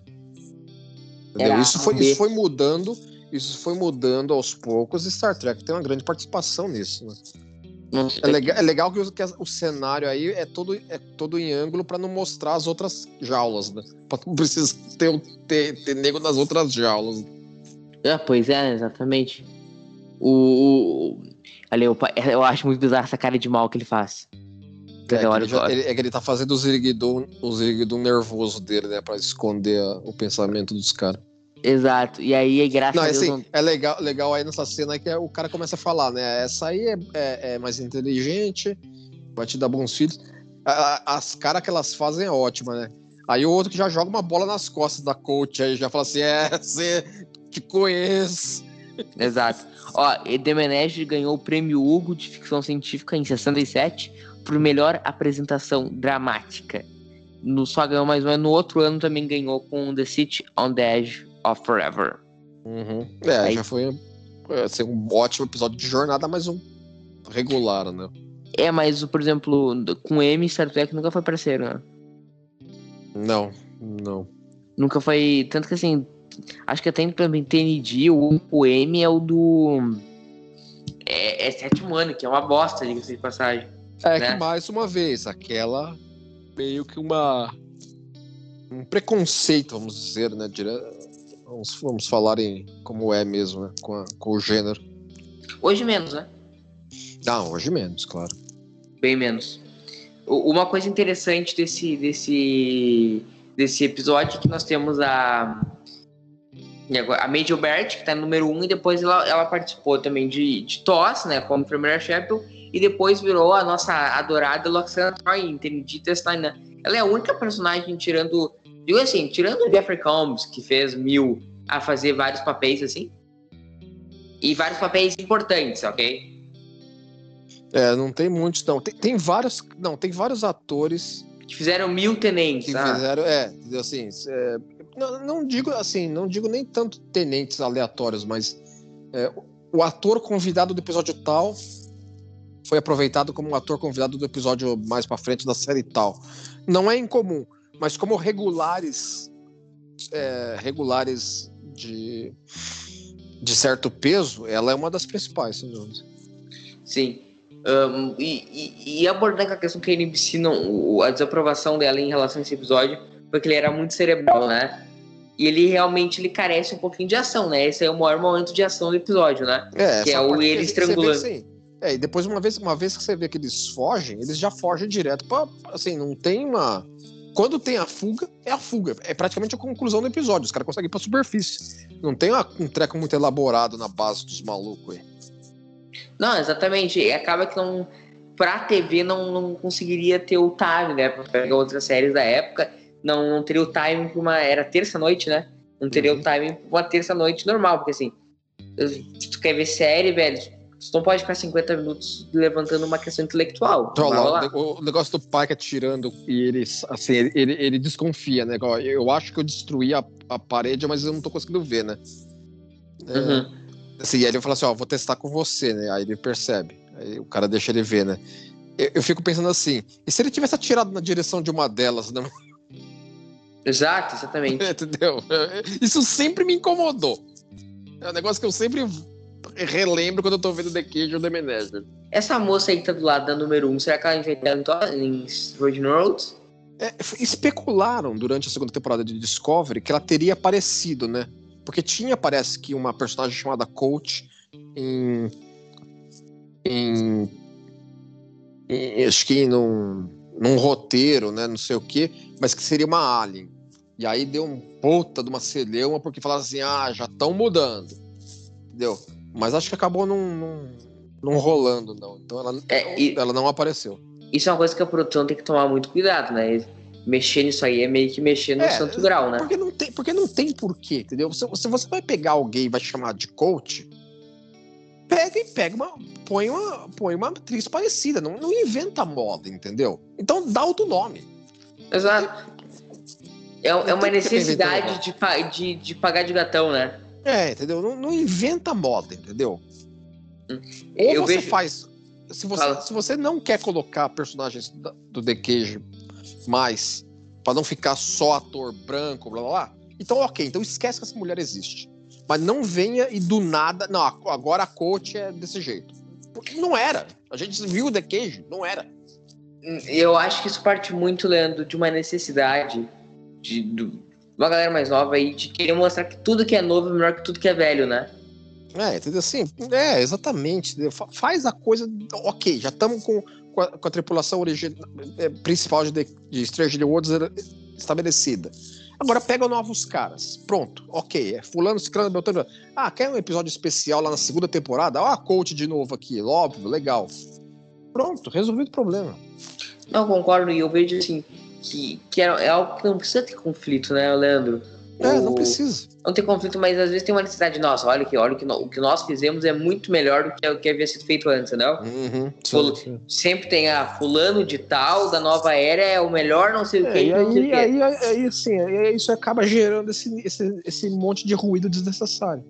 Isso, foi, isso foi mudando, isso foi mudando aos poucos, e Star Trek tem uma grande participação nisso, né? É legal, é legal que, o, que o cenário aí é todo, é todo em ângulo pra não mostrar as outras jaulas, né? Pra não precisar ter, ter, ter nego nas outras jaulas. Ah, pois é, exatamente. O. o- Ali, eu, eu acho muito bizarro essa cara de mal que ele faz. É que, ele, ele- é que ele tá fazendo os Ziriguidum, Ziriguidum nervoso dele, né? Pra esconder a- o pensamento dos caras. Exato. E aí, graças Não, a Deus. assim, não- é legal, legal aí nessa cena que é- o cara começa a falar, né? Essa aí é, é- é mais inteligente, vai te dar bons filhos. A- a- As caras que elas fazem é ótima, né? Aí o outro que já joga uma bola nas costas da coach aí, já fala assim, é, você te conheço. Exato. Ó, e The Menage ganhou o prêmio Hugo de ficção científica em 67 por melhor apresentação dramática. No, só ganhou mais um no outro ano também ganhou com The City on the Edge of Forever. É, Aí- já foi é, assim, um ótimo episódio de jornada, mas um regular, né? É, mas, por exemplo, com M, Star Trek nunca foi parceiro, né? Não, não. Nunca foi. Tanto que assim, acho que até também TND, o, o M é o do. É, é sétimo ano, que é uma bosta, diga-se de passagem. É Né? que mais uma vez, aquela meio que uma um preconceito, vamos dizer, né? Vamos, vamos falar em como é mesmo, né? Com, a, com o gênero. Hoje menos, né? Não, hoje menos, claro. Bem menos. Uma coisa interessante desse, desse, desse episódio é que nós temos a. e agora, A Major Bert, que tá no número 1, um, e depois ela, ela participou também de, de TOS, né? Como primeira Chapel, e depois virou a nossa adorada Loxana Troy em Nine. né? Ela é a única personagem tirando. Digo assim, tirando o Jeffrey Combs, que fez mil a fazer vários papéis assim. E vários papéis importantes, ok? É, não tem muitos, não. Tem, tem vários. Não, tem vários atores Que fizeram mil tenentes. que ah. fizeram. É, assim. é, não, não digo assim, não digo nem tanto tenentes aleatórios, mas é, o ator convidado do episódio tal foi aproveitado como um ator convidado do episódio mais pra frente da série tal. Não é incomum, mas como regulares, é, regulares de, de certo peso, ela é uma das principais, sem dúvida. Sim. Ahn, e, e, e abordando a questão que a NBC não. A desaprovação dela em relação a esse episódio foi que ele era muito cerebral, né? E ele realmente ele carece um pouquinho de ação, né? Esse é o maior momento de ação do episódio, né? É, Que é o ele estrangulando. assim, é, e depois uma vez, uma vez que você vê que eles fogem, eles já fogem direto pra, assim, não tem uma quando tem a fuga, é a fuga. É praticamente a conclusão do episódio. Os caras conseguem ir pra superfície. Não tem uma- um treco muito elaborado na base dos malucos aí. Não, exatamente. E acaba que não. Pra TV não, não conseguiria ter o time, né? Pra pegar outras séries da época. Não, não teria o time pra uma. Era terça-noite, né? Não teria Uhum. o time pra uma terça-noite normal, porque assim. Se tu quer ver série, velho, tu não pode ficar 50 minutos levantando uma questão intelectual. Rolar. o, o negócio do pai que atirando e ele, assim, ele, ele, ele desconfia, né? Eu acho que eu destruí a, a parede, mas eu não tô conseguindo ver, né? É, Uhum. Assim, e aí ele fala assim, ó, vou testar com você, né? Aí ele percebe. Aí o cara deixa ele ver, né? Eu, eu fico pensando assim, e se ele tivesse atirado na direção de uma delas, né? Exato, exatamente. Entendeu? Isso sempre me incomodou. É um negócio que eu sempre relembro quando eu tô vendo The Cage ou The Manager. Essa moça aí que tá do lado da número 1, um, será que ela inventou em Virgin Roads? É, especularam durante a segunda temporada de Discovery que ela teria aparecido, né? Porque tinha, parece que, uma personagem chamada Coach em. em. em- acho que num, num roteiro, né? Não sei o quê, mas que seria uma alien. E aí deu um puta de uma celeuma porque falaram assim: ah, já estão mudando. Entendeu? Mas acho que acabou não, não, não rolando, não. Então ela, É, e- ela não apareceu. Isso é uma coisa que a produção tem que tomar muito cuidado, né? Mexer nisso aí é meio que mexer no É, santo grau, né? Porque não tem, porque não tem porquê, entendeu? Se, se você vai pegar alguém e vai chamar de coach, pega e pega uma. Põe uma, põe uma atriz parecida, não, não inventa moda, entendeu? Então dá outro nome. Exato. É, é uma necessidade inventando de, de, de pagar de gatão, né? É, entendeu? Não, não inventa moda, entendeu? Ou Eu você vejo- faz. Se você, Fala. se você não quer colocar personagens do The Cage mais, pra não ficar só ator branco, blá blá blá, então ok, então esquece que essa mulher existe. Mas não venha e do nada. Não, agora a coach é desse jeito. Porque não era. A gente viu o The Cage, não era. Eu acho que isso parte muito, Leandro, de uma necessidade de, do- uma galera mais nova aí de querer mostrar que tudo que é novo é melhor que tudo que é velho, né? É, entendeu? Assim, é, exatamente. Faz a coisa. Ok, já estamos com, com, a, a tripulação origi- é, principal de, de Stranger Worlds estabelecida. Agora pega novos caras. Pronto, ok. É fulano, ciclano, beltrano. Ah, quer um episódio especial lá na segunda temporada? Ah, coach de novo aqui. Óbvio, legal. Pronto, resolvido o problema. Não, concordo, e eu vejo assim, que, que é, é algo que não precisa ter conflito, né, Leandro? É, O- não precisa. Não tem conflito, mas às vezes tem uma necessidade, nossa, olha que, olha que no- o que nós fizemos é muito melhor do que o que havia sido feito antes, entendeu? Uhum, Ful- Sempre tem a fulano de tal, da nova era, é o melhor, não sei o que, É, e sei o aí, aí, aí, assim, aí isso acaba gerando esse, esse, esse monte de ruído desnecessário.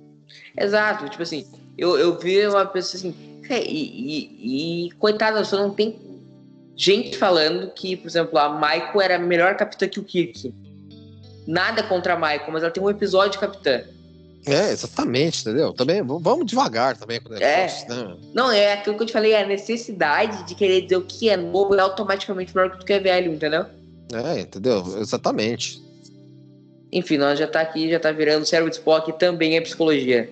Exato, tipo assim, eu, eu vi uma pessoa assim, e, e, e coitada, só não tem gente falando que, por exemplo, a Michael era melhor capitã que o Kirk. Nada contra a Michael, mas ela tem um episódio de capitã. É, exatamente, entendeu? Também vamos devagar também com o É. negócio, né? Não, é aquilo que eu te falei, é a necessidade de querer dizer o que é novo é automaticamente melhor que o que é velho, entendeu? É, entendeu? Exatamente. Enfim, nós já tá aqui, já tá virando cérebro de Spock também é psicologia.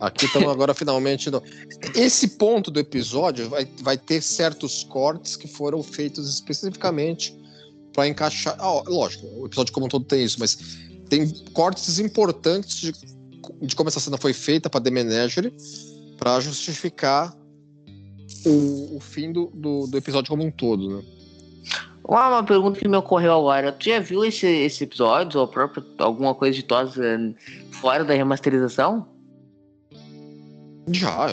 Aqui estamos agora finalmente. No... Esse ponto do episódio vai, vai ter certos cortes que foram feitos especificamente para encaixar. Ah, lógico, o episódio como um todo tem isso, mas tem cortes importantes de, de como essa cena foi feita para The Menagerie para justificar o, o fim do, do, do, episódio como um todo, né? Uma, uma pergunta que me ocorreu agora. Tu já viu esse, esse episódio ou próprio, alguma coisa de Tosa fora da remasterização? Já,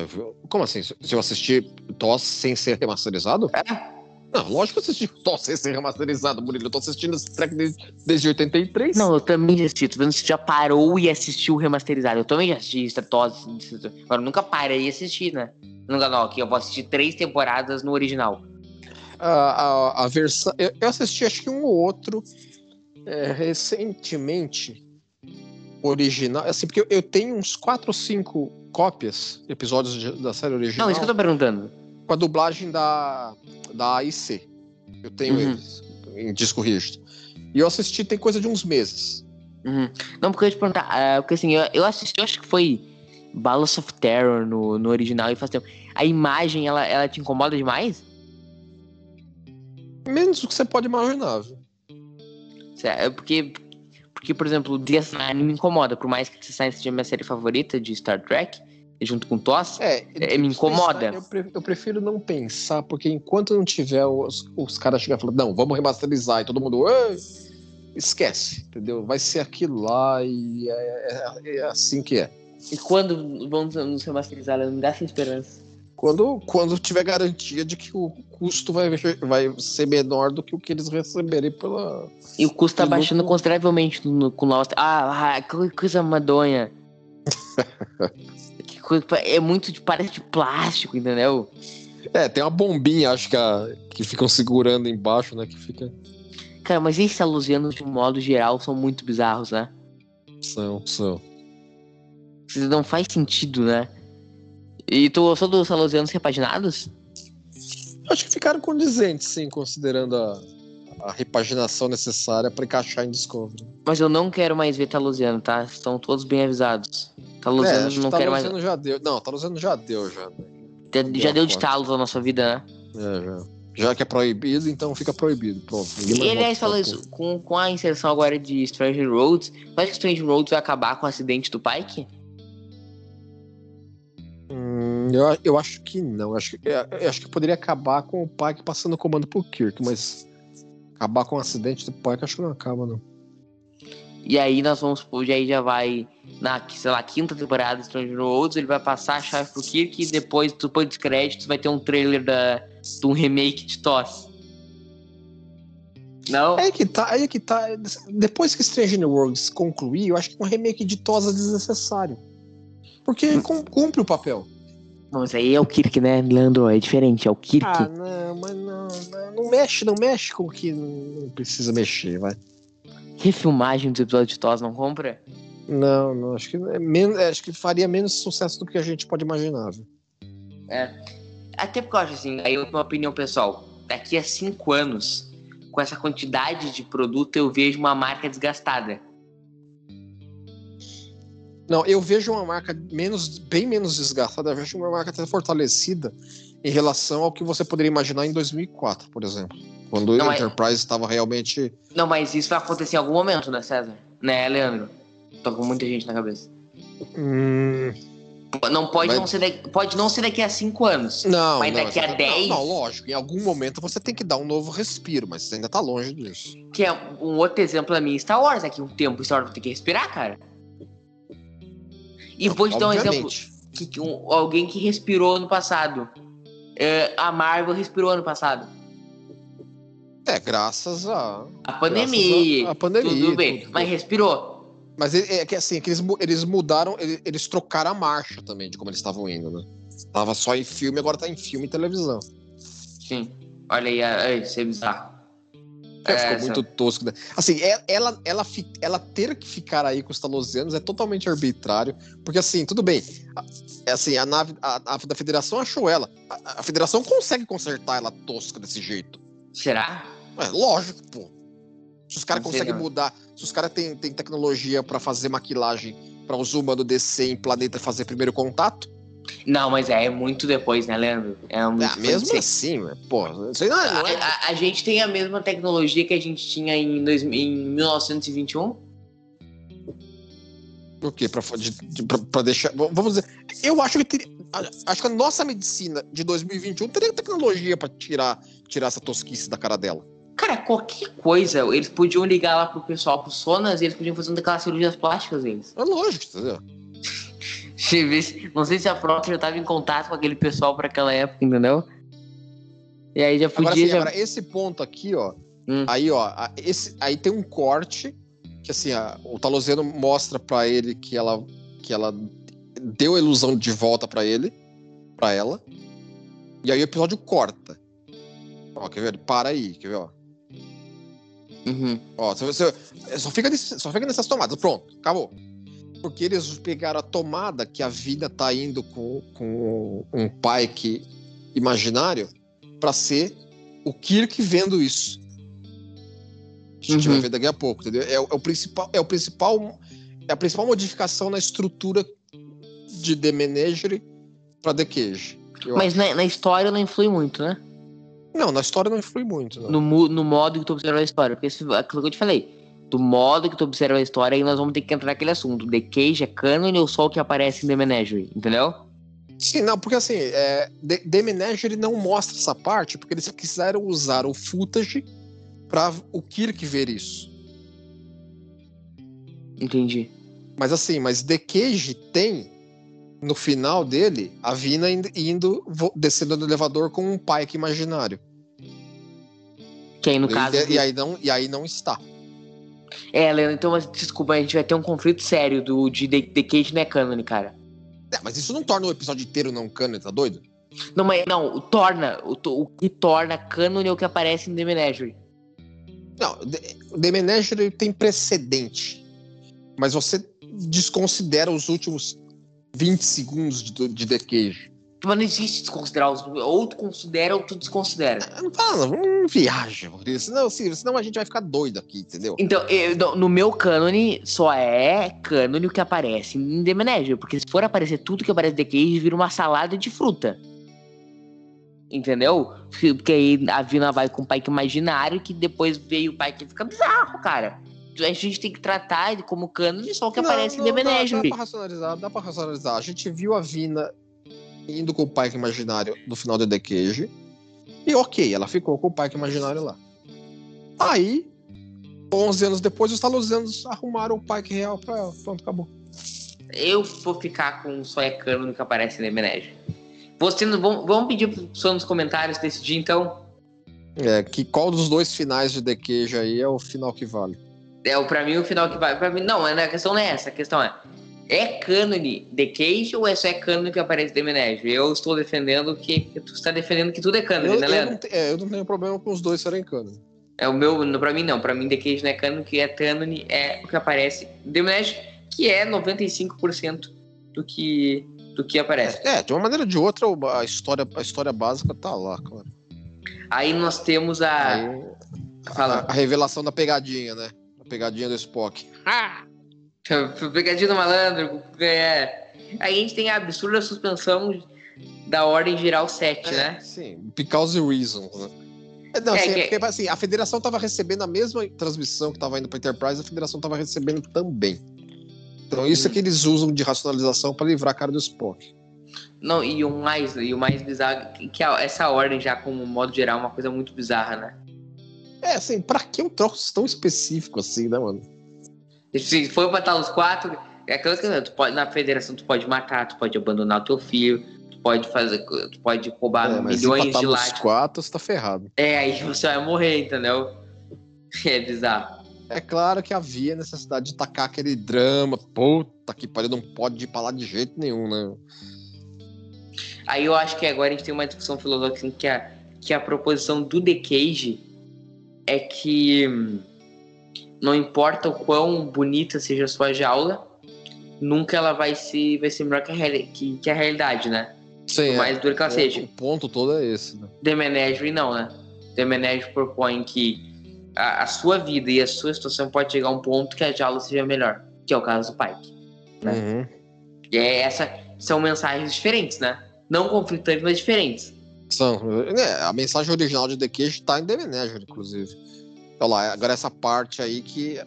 como assim? Se eu assistir TOS sem ser remasterizado? É. Não, lógico que eu assisti TOS sem ser remasterizado, Murilo. Eu tô assistindo esse track desde, desde 83. Não, eu também já assisti. Tô vendo se já parou e assistiu o remasterizado. Eu também já assisti TOS. Agora, eu nunca parei e assisti, né? Nunca não, aqui eu vou assistir três temporadas no original. A, a, a versão. Eu, eu, assisti acho que um ou outro é, recentemente. Original. Assim, porque eu, eu tenho uns quatro ou cinco cópias, episódios de, da série original. Não, isso que eu tô perguntando. Com a dublagem da, da AIC. Eu tenho uhum. eles em disco rígido. E eu assisti tem coisa de uns meses. Uhum. Não, porque eu ia te perguntar, uh, porque assim, eu, eu assisti, eu acho que foi Balance of Terror no, no original e faz tempo. A imagem, ela, ela te incomoda demais? Menos do que você pode imaginar, viu? É porque, porque, por exemplo, o DS9 me incomoda, por mais que DS9 seja minha série favorita de Star Trek, junto com TOS, é, é, me incomoda. Eu, prefiro não pensar, porque enquanto não tiver os, os caras chegando falando, não, vamos remasterizar, e todo mundo, esquece, entendeu? Vai ser aquilo lá e é, é, é assim que é. E quando vamos nos remasterizar, não me dá essa esperança. Quando, quando tiver garantia de que o custo vai, vai ser menor do que o que eles receberem pela. E o custo tá baixando consideravelmente no, com Lost. Ah, ah, que coisa madonha. que coisa, é muito de parece de plástico, entendeu? É, tem uma bombinha, acho que, a, que ficam segurando embaixo, né? Que fica. Cara, mas esses alusianos, de um modo geral, são muito bizarros, né? São, são. Não faz sentido, né? E tu gostou dos salosianos repaginados? Acho que ficaram condizentes, sim, considerando a, a repaginação necessária para encaixar em Discovery. Mas eu não quero mais ver Talusiano, tá? Estão todos bem avisados. Talusiano é, não quero mais. já deu. Não, Talusiano já deu, já. Já, já deu de talos na nossa vida, né? É, já. Já que é proibido, então fica proibido. Pronto. E aliás, falou isso, com, com a inserção agora de Strange Roads, acho que Strange Roads vai acabar com o acidente do Pike? Eu, eu acho que não. Eu acho que, eu acho que poderia acabar com o Pike passando o comando pro Kirk, mas acabar com o acidente do Pike acho que não acaba, não. E aí nós vamos, e aí já vai na, sei lá, quinta temporada de Stranger Worlds, ele vai passar a chave pro Kirk e depois, depois dos créditos, vai ter um trailer da, de um remake de TOS. Não? É que tá, é que tá. Depois que Stranger Worlds concluir, eu acho que um remake de TOS é desnecessário. Porque hum. cumpre o papel. Mas aí é o Kirk, né, Leandro? É diferente, é o Kirk. Ah, não, mas não, não, não mexe, não mexe com o que não precisa mexer, vai. Refilmagem dos episódios de TOS não compra? Não, não, acho que, é menos, acho que faria menos sucesso do que a gente pode imaginar. Viu? É. Até porque eu acho assim, aí uma opinião pessoal, daqui a cinco anos, com essa quantidade de produto, eu vejo uma marca desgastada. Não, eu vejo uma marca menos, bem menos desgastada, eu vejo uma marca até fortalecida em relação ao que você poderia imaginar em 2004, por exemplo. Quando a Enterprise estava realmente. Não, mas isso vai acontecer em algum momento, né, César? Né, Leandro? Tô com muita gente na cabeça. Hum... Não pode, não ser daqui, pode não ser daqui a cinco anos. Não, mas não, daqui a dez. Não, não, lógico. Em algum momento você tem que dar um novo respiro, mas você ainda tá longe disso. Que é um outro exemplo da minha Star Wars. Daqui um tempo Star Wars vai ter que respirar, cara. E vou te dar um exemplo. Que, um, alguém que respirou no passado. É, a Marvel respirou ano passado. É, graças a. A pandemia. A, a, pandemia. Tudo bem, tudo mas respirou. Mas é, é que assim, é que eles, eles mudaram, eles, trocaram a marcha também de como eles estavam indo, né? Tava só em filme, agora tá em filme e televisão. Sim. Olha aí, aí isso é bizarro. É, ficou muito tosco. Né? Assim, é, ela, ela, ela ter que ficar aí com os talosianos é totalmente arbitrário. Porque, assim, tudo bem. Assim, a nave a, a da federação achou ela. A, a, federação consegue consertar ela tosca desse jeito. Será? É, lógico, pô. Se os caras conseguem não. mudar, se os caras têm tecnologia pra fazer maquilagem para os humanos descer em planeta e fazer primeiro contato, Não, mas é, é muito depois, né, Leandro? É um ah, mesmo assim, né? pô, não não é- A, a- a gente tem a mesma tecnologia que a gente tinha em, dois, em 1921? o quê? Pra, de, de- pra- pra deixar. Vamos dizer. Eu acho que teria, a- acho que a nossa medicina de 2021 teria tecnologia pra tirar, tirar essa tosquice da cara dela. Cara, qualquer coisa, eles podiam ligar lá pro pessoal, pro Sonas, e eles podiam fazer aquelas cirurgias plásticas deles. É lógico, entendeu? Se- Não sei se a Frota já tava em contato com aquele pessoal pra aquela época, entendeu? E aí já podia. Agora, assim, já- agora, esse ponto aqui, ó. Hum. Aí, ó, esse, aí tem um corte que assim, a- o Talozeno mostra pra ele que ela, que ela deu a ilusão de volta pra ele, pra ela. E aí o episódio corta. Ó, quer ver? Para aí, quer ver, ó. Uhum. Ó, você, você- só, fica nesse- só fica nessas tomadas. Pronto, acabou. Porque eles pegaram a tomada que a vida tá indo com, com um pai que imaginário pra ser o Kirk vendo isso. A gente Uhum. vai ver daqui a pouco, entendeu? É, é o principal, é o principal, é a principal modificação na estrutura de The Menagerie pra The Cage. Mas na, na história não influi muito, né? Não, na história não influi muito. Não. No, no modo que tu observa a história. Porque esse, aquilo que eu te falei. Do modo que tu observa a história, aí nós vamos ter que entrar naquele assunto. The Cage é canon ou só o que aparece em The Menagerie, entendeu? Sim, não, porque assim, é, The, The Menagerie não mostra essa parte, porque eles quiseram usar o footage pra o Kirk ver isso. Entendi. Mas assim, mas The Cage tem, no final dele, a Vina indo, descendo do elevador com um pai que imaginário. Que aí no e, caso. e aí não, e aí não está. É, Leandro, então, mas, desculpa, a gente vai ter um conflito sério do, de The, The Cage não é canon, cara. É, mas isso não torna o episódio inteiro não canon, tá doido? Não, mas não, o torna. O, o que torna canon é o que aparece em The Menagerie. Não, The, The Menagerie tem precedente. Mas você desconsidera os últimos 20 segundos de, de The Cage. Mas não existe desconsiderar os. Ou tu considera ou tu desconsidera. Não fala, não viaja. Senão, senão a gente vai ficar doido aqui, entendeu? Então, eu- no- meu cânone, só é cânone o que aparece em The Menagerie. Porque se for aparecer tudo que aparece em The Cage, vira uma salada de fruta. Entendeu? Porque aí a Vina vai com o pai que é imaginário, que depois veio o pai que fica bizarro, cara. A gente tem que tratar ele como cânone só o que Não, aparece não, em The dá-. Dá, pra racionalizar, dá pra racionalizar. A gente viu a Vina indo com o pai que é imaginário no final de The Cage. E ok, ela ficou com o pai que é imaginário lá. Aí, 11 anos depois, os talusianos arrumaram o pai que é real pra ela. Pronto, acabou. Eu vou ficar com só é cânone que aparece em The Menagerie. Você, não- vamos, vamos pedir pro pessoal nos comentários decidir, então. É, que qual dos dois finais de The Cage aí é o final que vale? É, o- pra mim, o final que vai. Pra mim, não, a questão não é essa. A questão é: é cânone The Cage ou é só é cânone que aparece The Menagerie? Eu estou defendendo que, tu está defendendo que tudo é cânone, Eu, né, eu, Leandro? não, te- é, eu não tenho problema com os dois serem canon. É o meu. no- Pra mim, não. Pra mim, The Cage não é cânone, o que é cânone é o que aparece The Menagerie, que é 95% do que, do que aparece. É, de uma maneira ou de outra, a história, a história básica tá lá, claro. Aí nós temos a. Aí, a, a revelação da pegadinha, né? A pegadinha do Spock. Pegadinha do malandro, é. Aí a gente tem a absurda suspensão da ordem geral 7, É, né? Sim, because reason. Né? É, Não, É assim, que- porque, assim, a federação tava recebendo a mesma transmissão que tava indo pra Enterprise, a federação tava recebendo também. Então isso é que eles usam de racionalização pra livrar a cara do Spock. Não, e o mais, e o mais bizarro, que- que a- essa ordem já como modo geral é uma coisa muito bizarra, né? É, assim, pra que um troço tão específico assim, né, mano? Se for matar os quatro, é aquela coisa, tu pode, na federação tu pode matar, tu pode abandonar o teu filho, tu pode fazer, tu pode roubar É, milhões de nos latas. quatro, você tá ferrado. É, aí você vai morrer, entendeu? É bizarro. É claro que havia necessidade de tacar aquele drama. Puta que pariu, não pode ir pra lá de jeito nenhum, né? Aí eu acho que agora a gente tem uma discussão filosófica que, a, que a proposição do The Cage é que hum, não importa o quão bonita seja a sua jaula, nunca ela vai ser, vai ser melhor que a, reali- que, que a realidade, né? Sim, Por mais dura que ela o, seja. o ponto todo é esse, né? The Menagerie não, né? The Menagerie propõe que a, a, sua vida e a sua situação pode chegar a um ponto que a jaula seja melhor, que é o caso do Pike. Né? Uhum. E é essa, são mensagens diferentes, né? Não conflitantes, mas diferentes. São. É, a mensagem original de The Cage tá em The Manager, inclusive. Olha lá, agora essa parte aí que.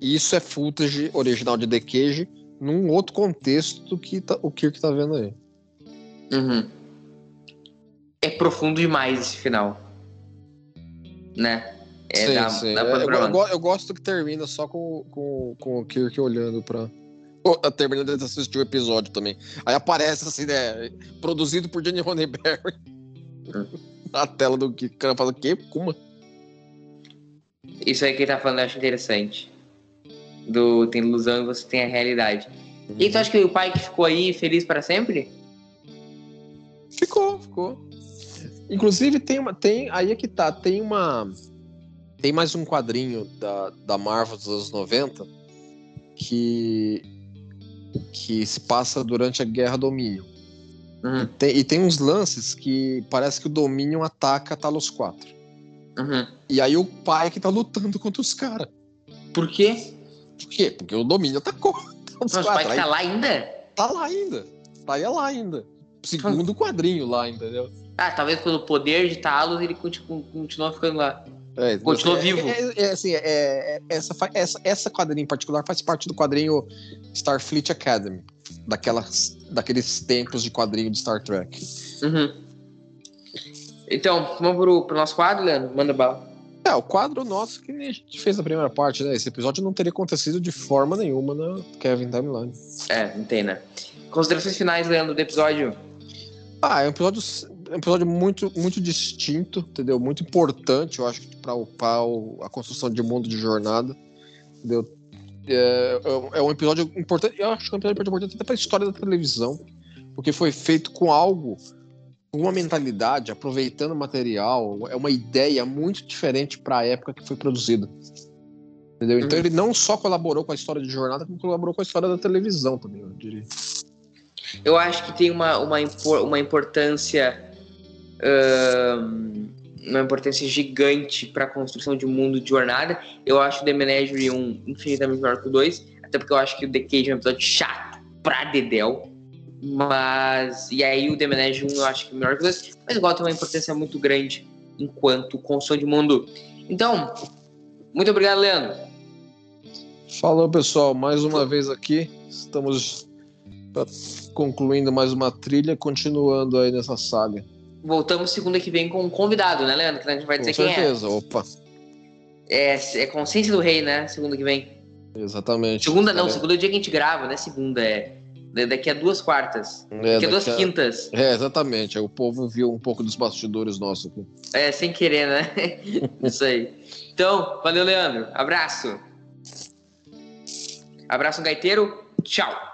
Isso é footage original de The Cage num outro contexto que tá, o Kirk tá vendo aí. Uhum. É profundo demais esse final. Né? É, sim, dá, sim. É, eu, eu, eu, gosto que termina só com, com, com o Kirk olhando pra. Terminando de assistir o episódio também. Aí aparece assim, né? Produzido por Jenny Roddenberry. Hum. Na tela do Kirk. O cara fala, o quê? Como? Isso aí que ele tá falando eu acho interessante. Do tem ilusão e você tem a realidade. Uhum. E tu acha que o pai que ficou aí feliz para sempre? Ficou, ficou. Inclusive tem uma. Tem, aí é que tá, tem uma. Tem mais um quadrinho da, da Marvel dos anos 90 que. que se passa durante a Guerra Dominion. Uhum. E, tem, e, tem, uns lances que parece que o Dominion ataca Talos 4. Uhum. E aí o pai é que tá lutando contra os caras. Por quê? Por quê? Porque o Domínio atacou. Mas o pai tá lá ainda? Tá lá ainda. Tá aí lá ainda. Segundo quadrinho lá, entendeu? Ah, talvez pelo poder de Talos ele continua ficando lá. É, continua é, vivo. É, é, assim, é, é, essa, essa, essa quadrinho em particular faz parte do quadrinho Starfleet Academy. Daquelas, daqueles tempos de quadrinho de Star Trek. Uhum. Então, vamos pro, pro nosso quadro, Leandro? Manda bala. É, o quadro nosso que a gente fez a primeira parte, né? Esse episódio não teria acontecido de forma nenhuma na Kevin Timeline. É, não tem, né? Considerações finais, Leandro, do episódio? Ah, é um episódio, é um episódio muito, muito distinto, entendeu? Muito importante, eu acho, para upar a construção de mundo de jornada, entendeu? É, é, é um episódio importante, eu acho que é um episódio importante até para a história da televisão, porque foi feito com algo uma mentalidade, aproveitando o material, é uma ideia muito diferente para a época que foi produzido. Entendeu? Então uhum. ele não só colaborou com a história de jornada, como colaborou com a história da televisão também, eu diria. Eu acho que tem uma, uma, uma importância. Uh, uma importância gigante para a construção de um mundo de jornada. Eu acho o The Menagerie um infinitamente melhor que o 2, até porque eu acho que o The Cage é um episódio chato pra Dedel. Mas. E aí o The Menage 1 eu acho que é melhor que os mas igual tem uma importância muito grande enquanto construção de mundo. Então, muito obrigado, Leandro. Falou, pessoal. Mais uma vez aqui. Estamos concluindo mais uma trilha, continuando aí nessa saga. Voltamos segunda que vem com um convidado, né, Leandro? Que a gente vai dizer com quem certeza. é. Opa. É, é Consciência do Rei, né? Segunda que vem. Exatamente. Segunda não, segunda é o dia que a gente grava, né? Segunda é. Daqui a duas quartas. É, daqui a duas a... quintas. É, exatamente. O povo viu um pouco dos bastidores nossos aqui. É, sem querer, né? Isso aí. Então, valeu, Leandro. Abraço. Abraço, gaiteiro. Tchau.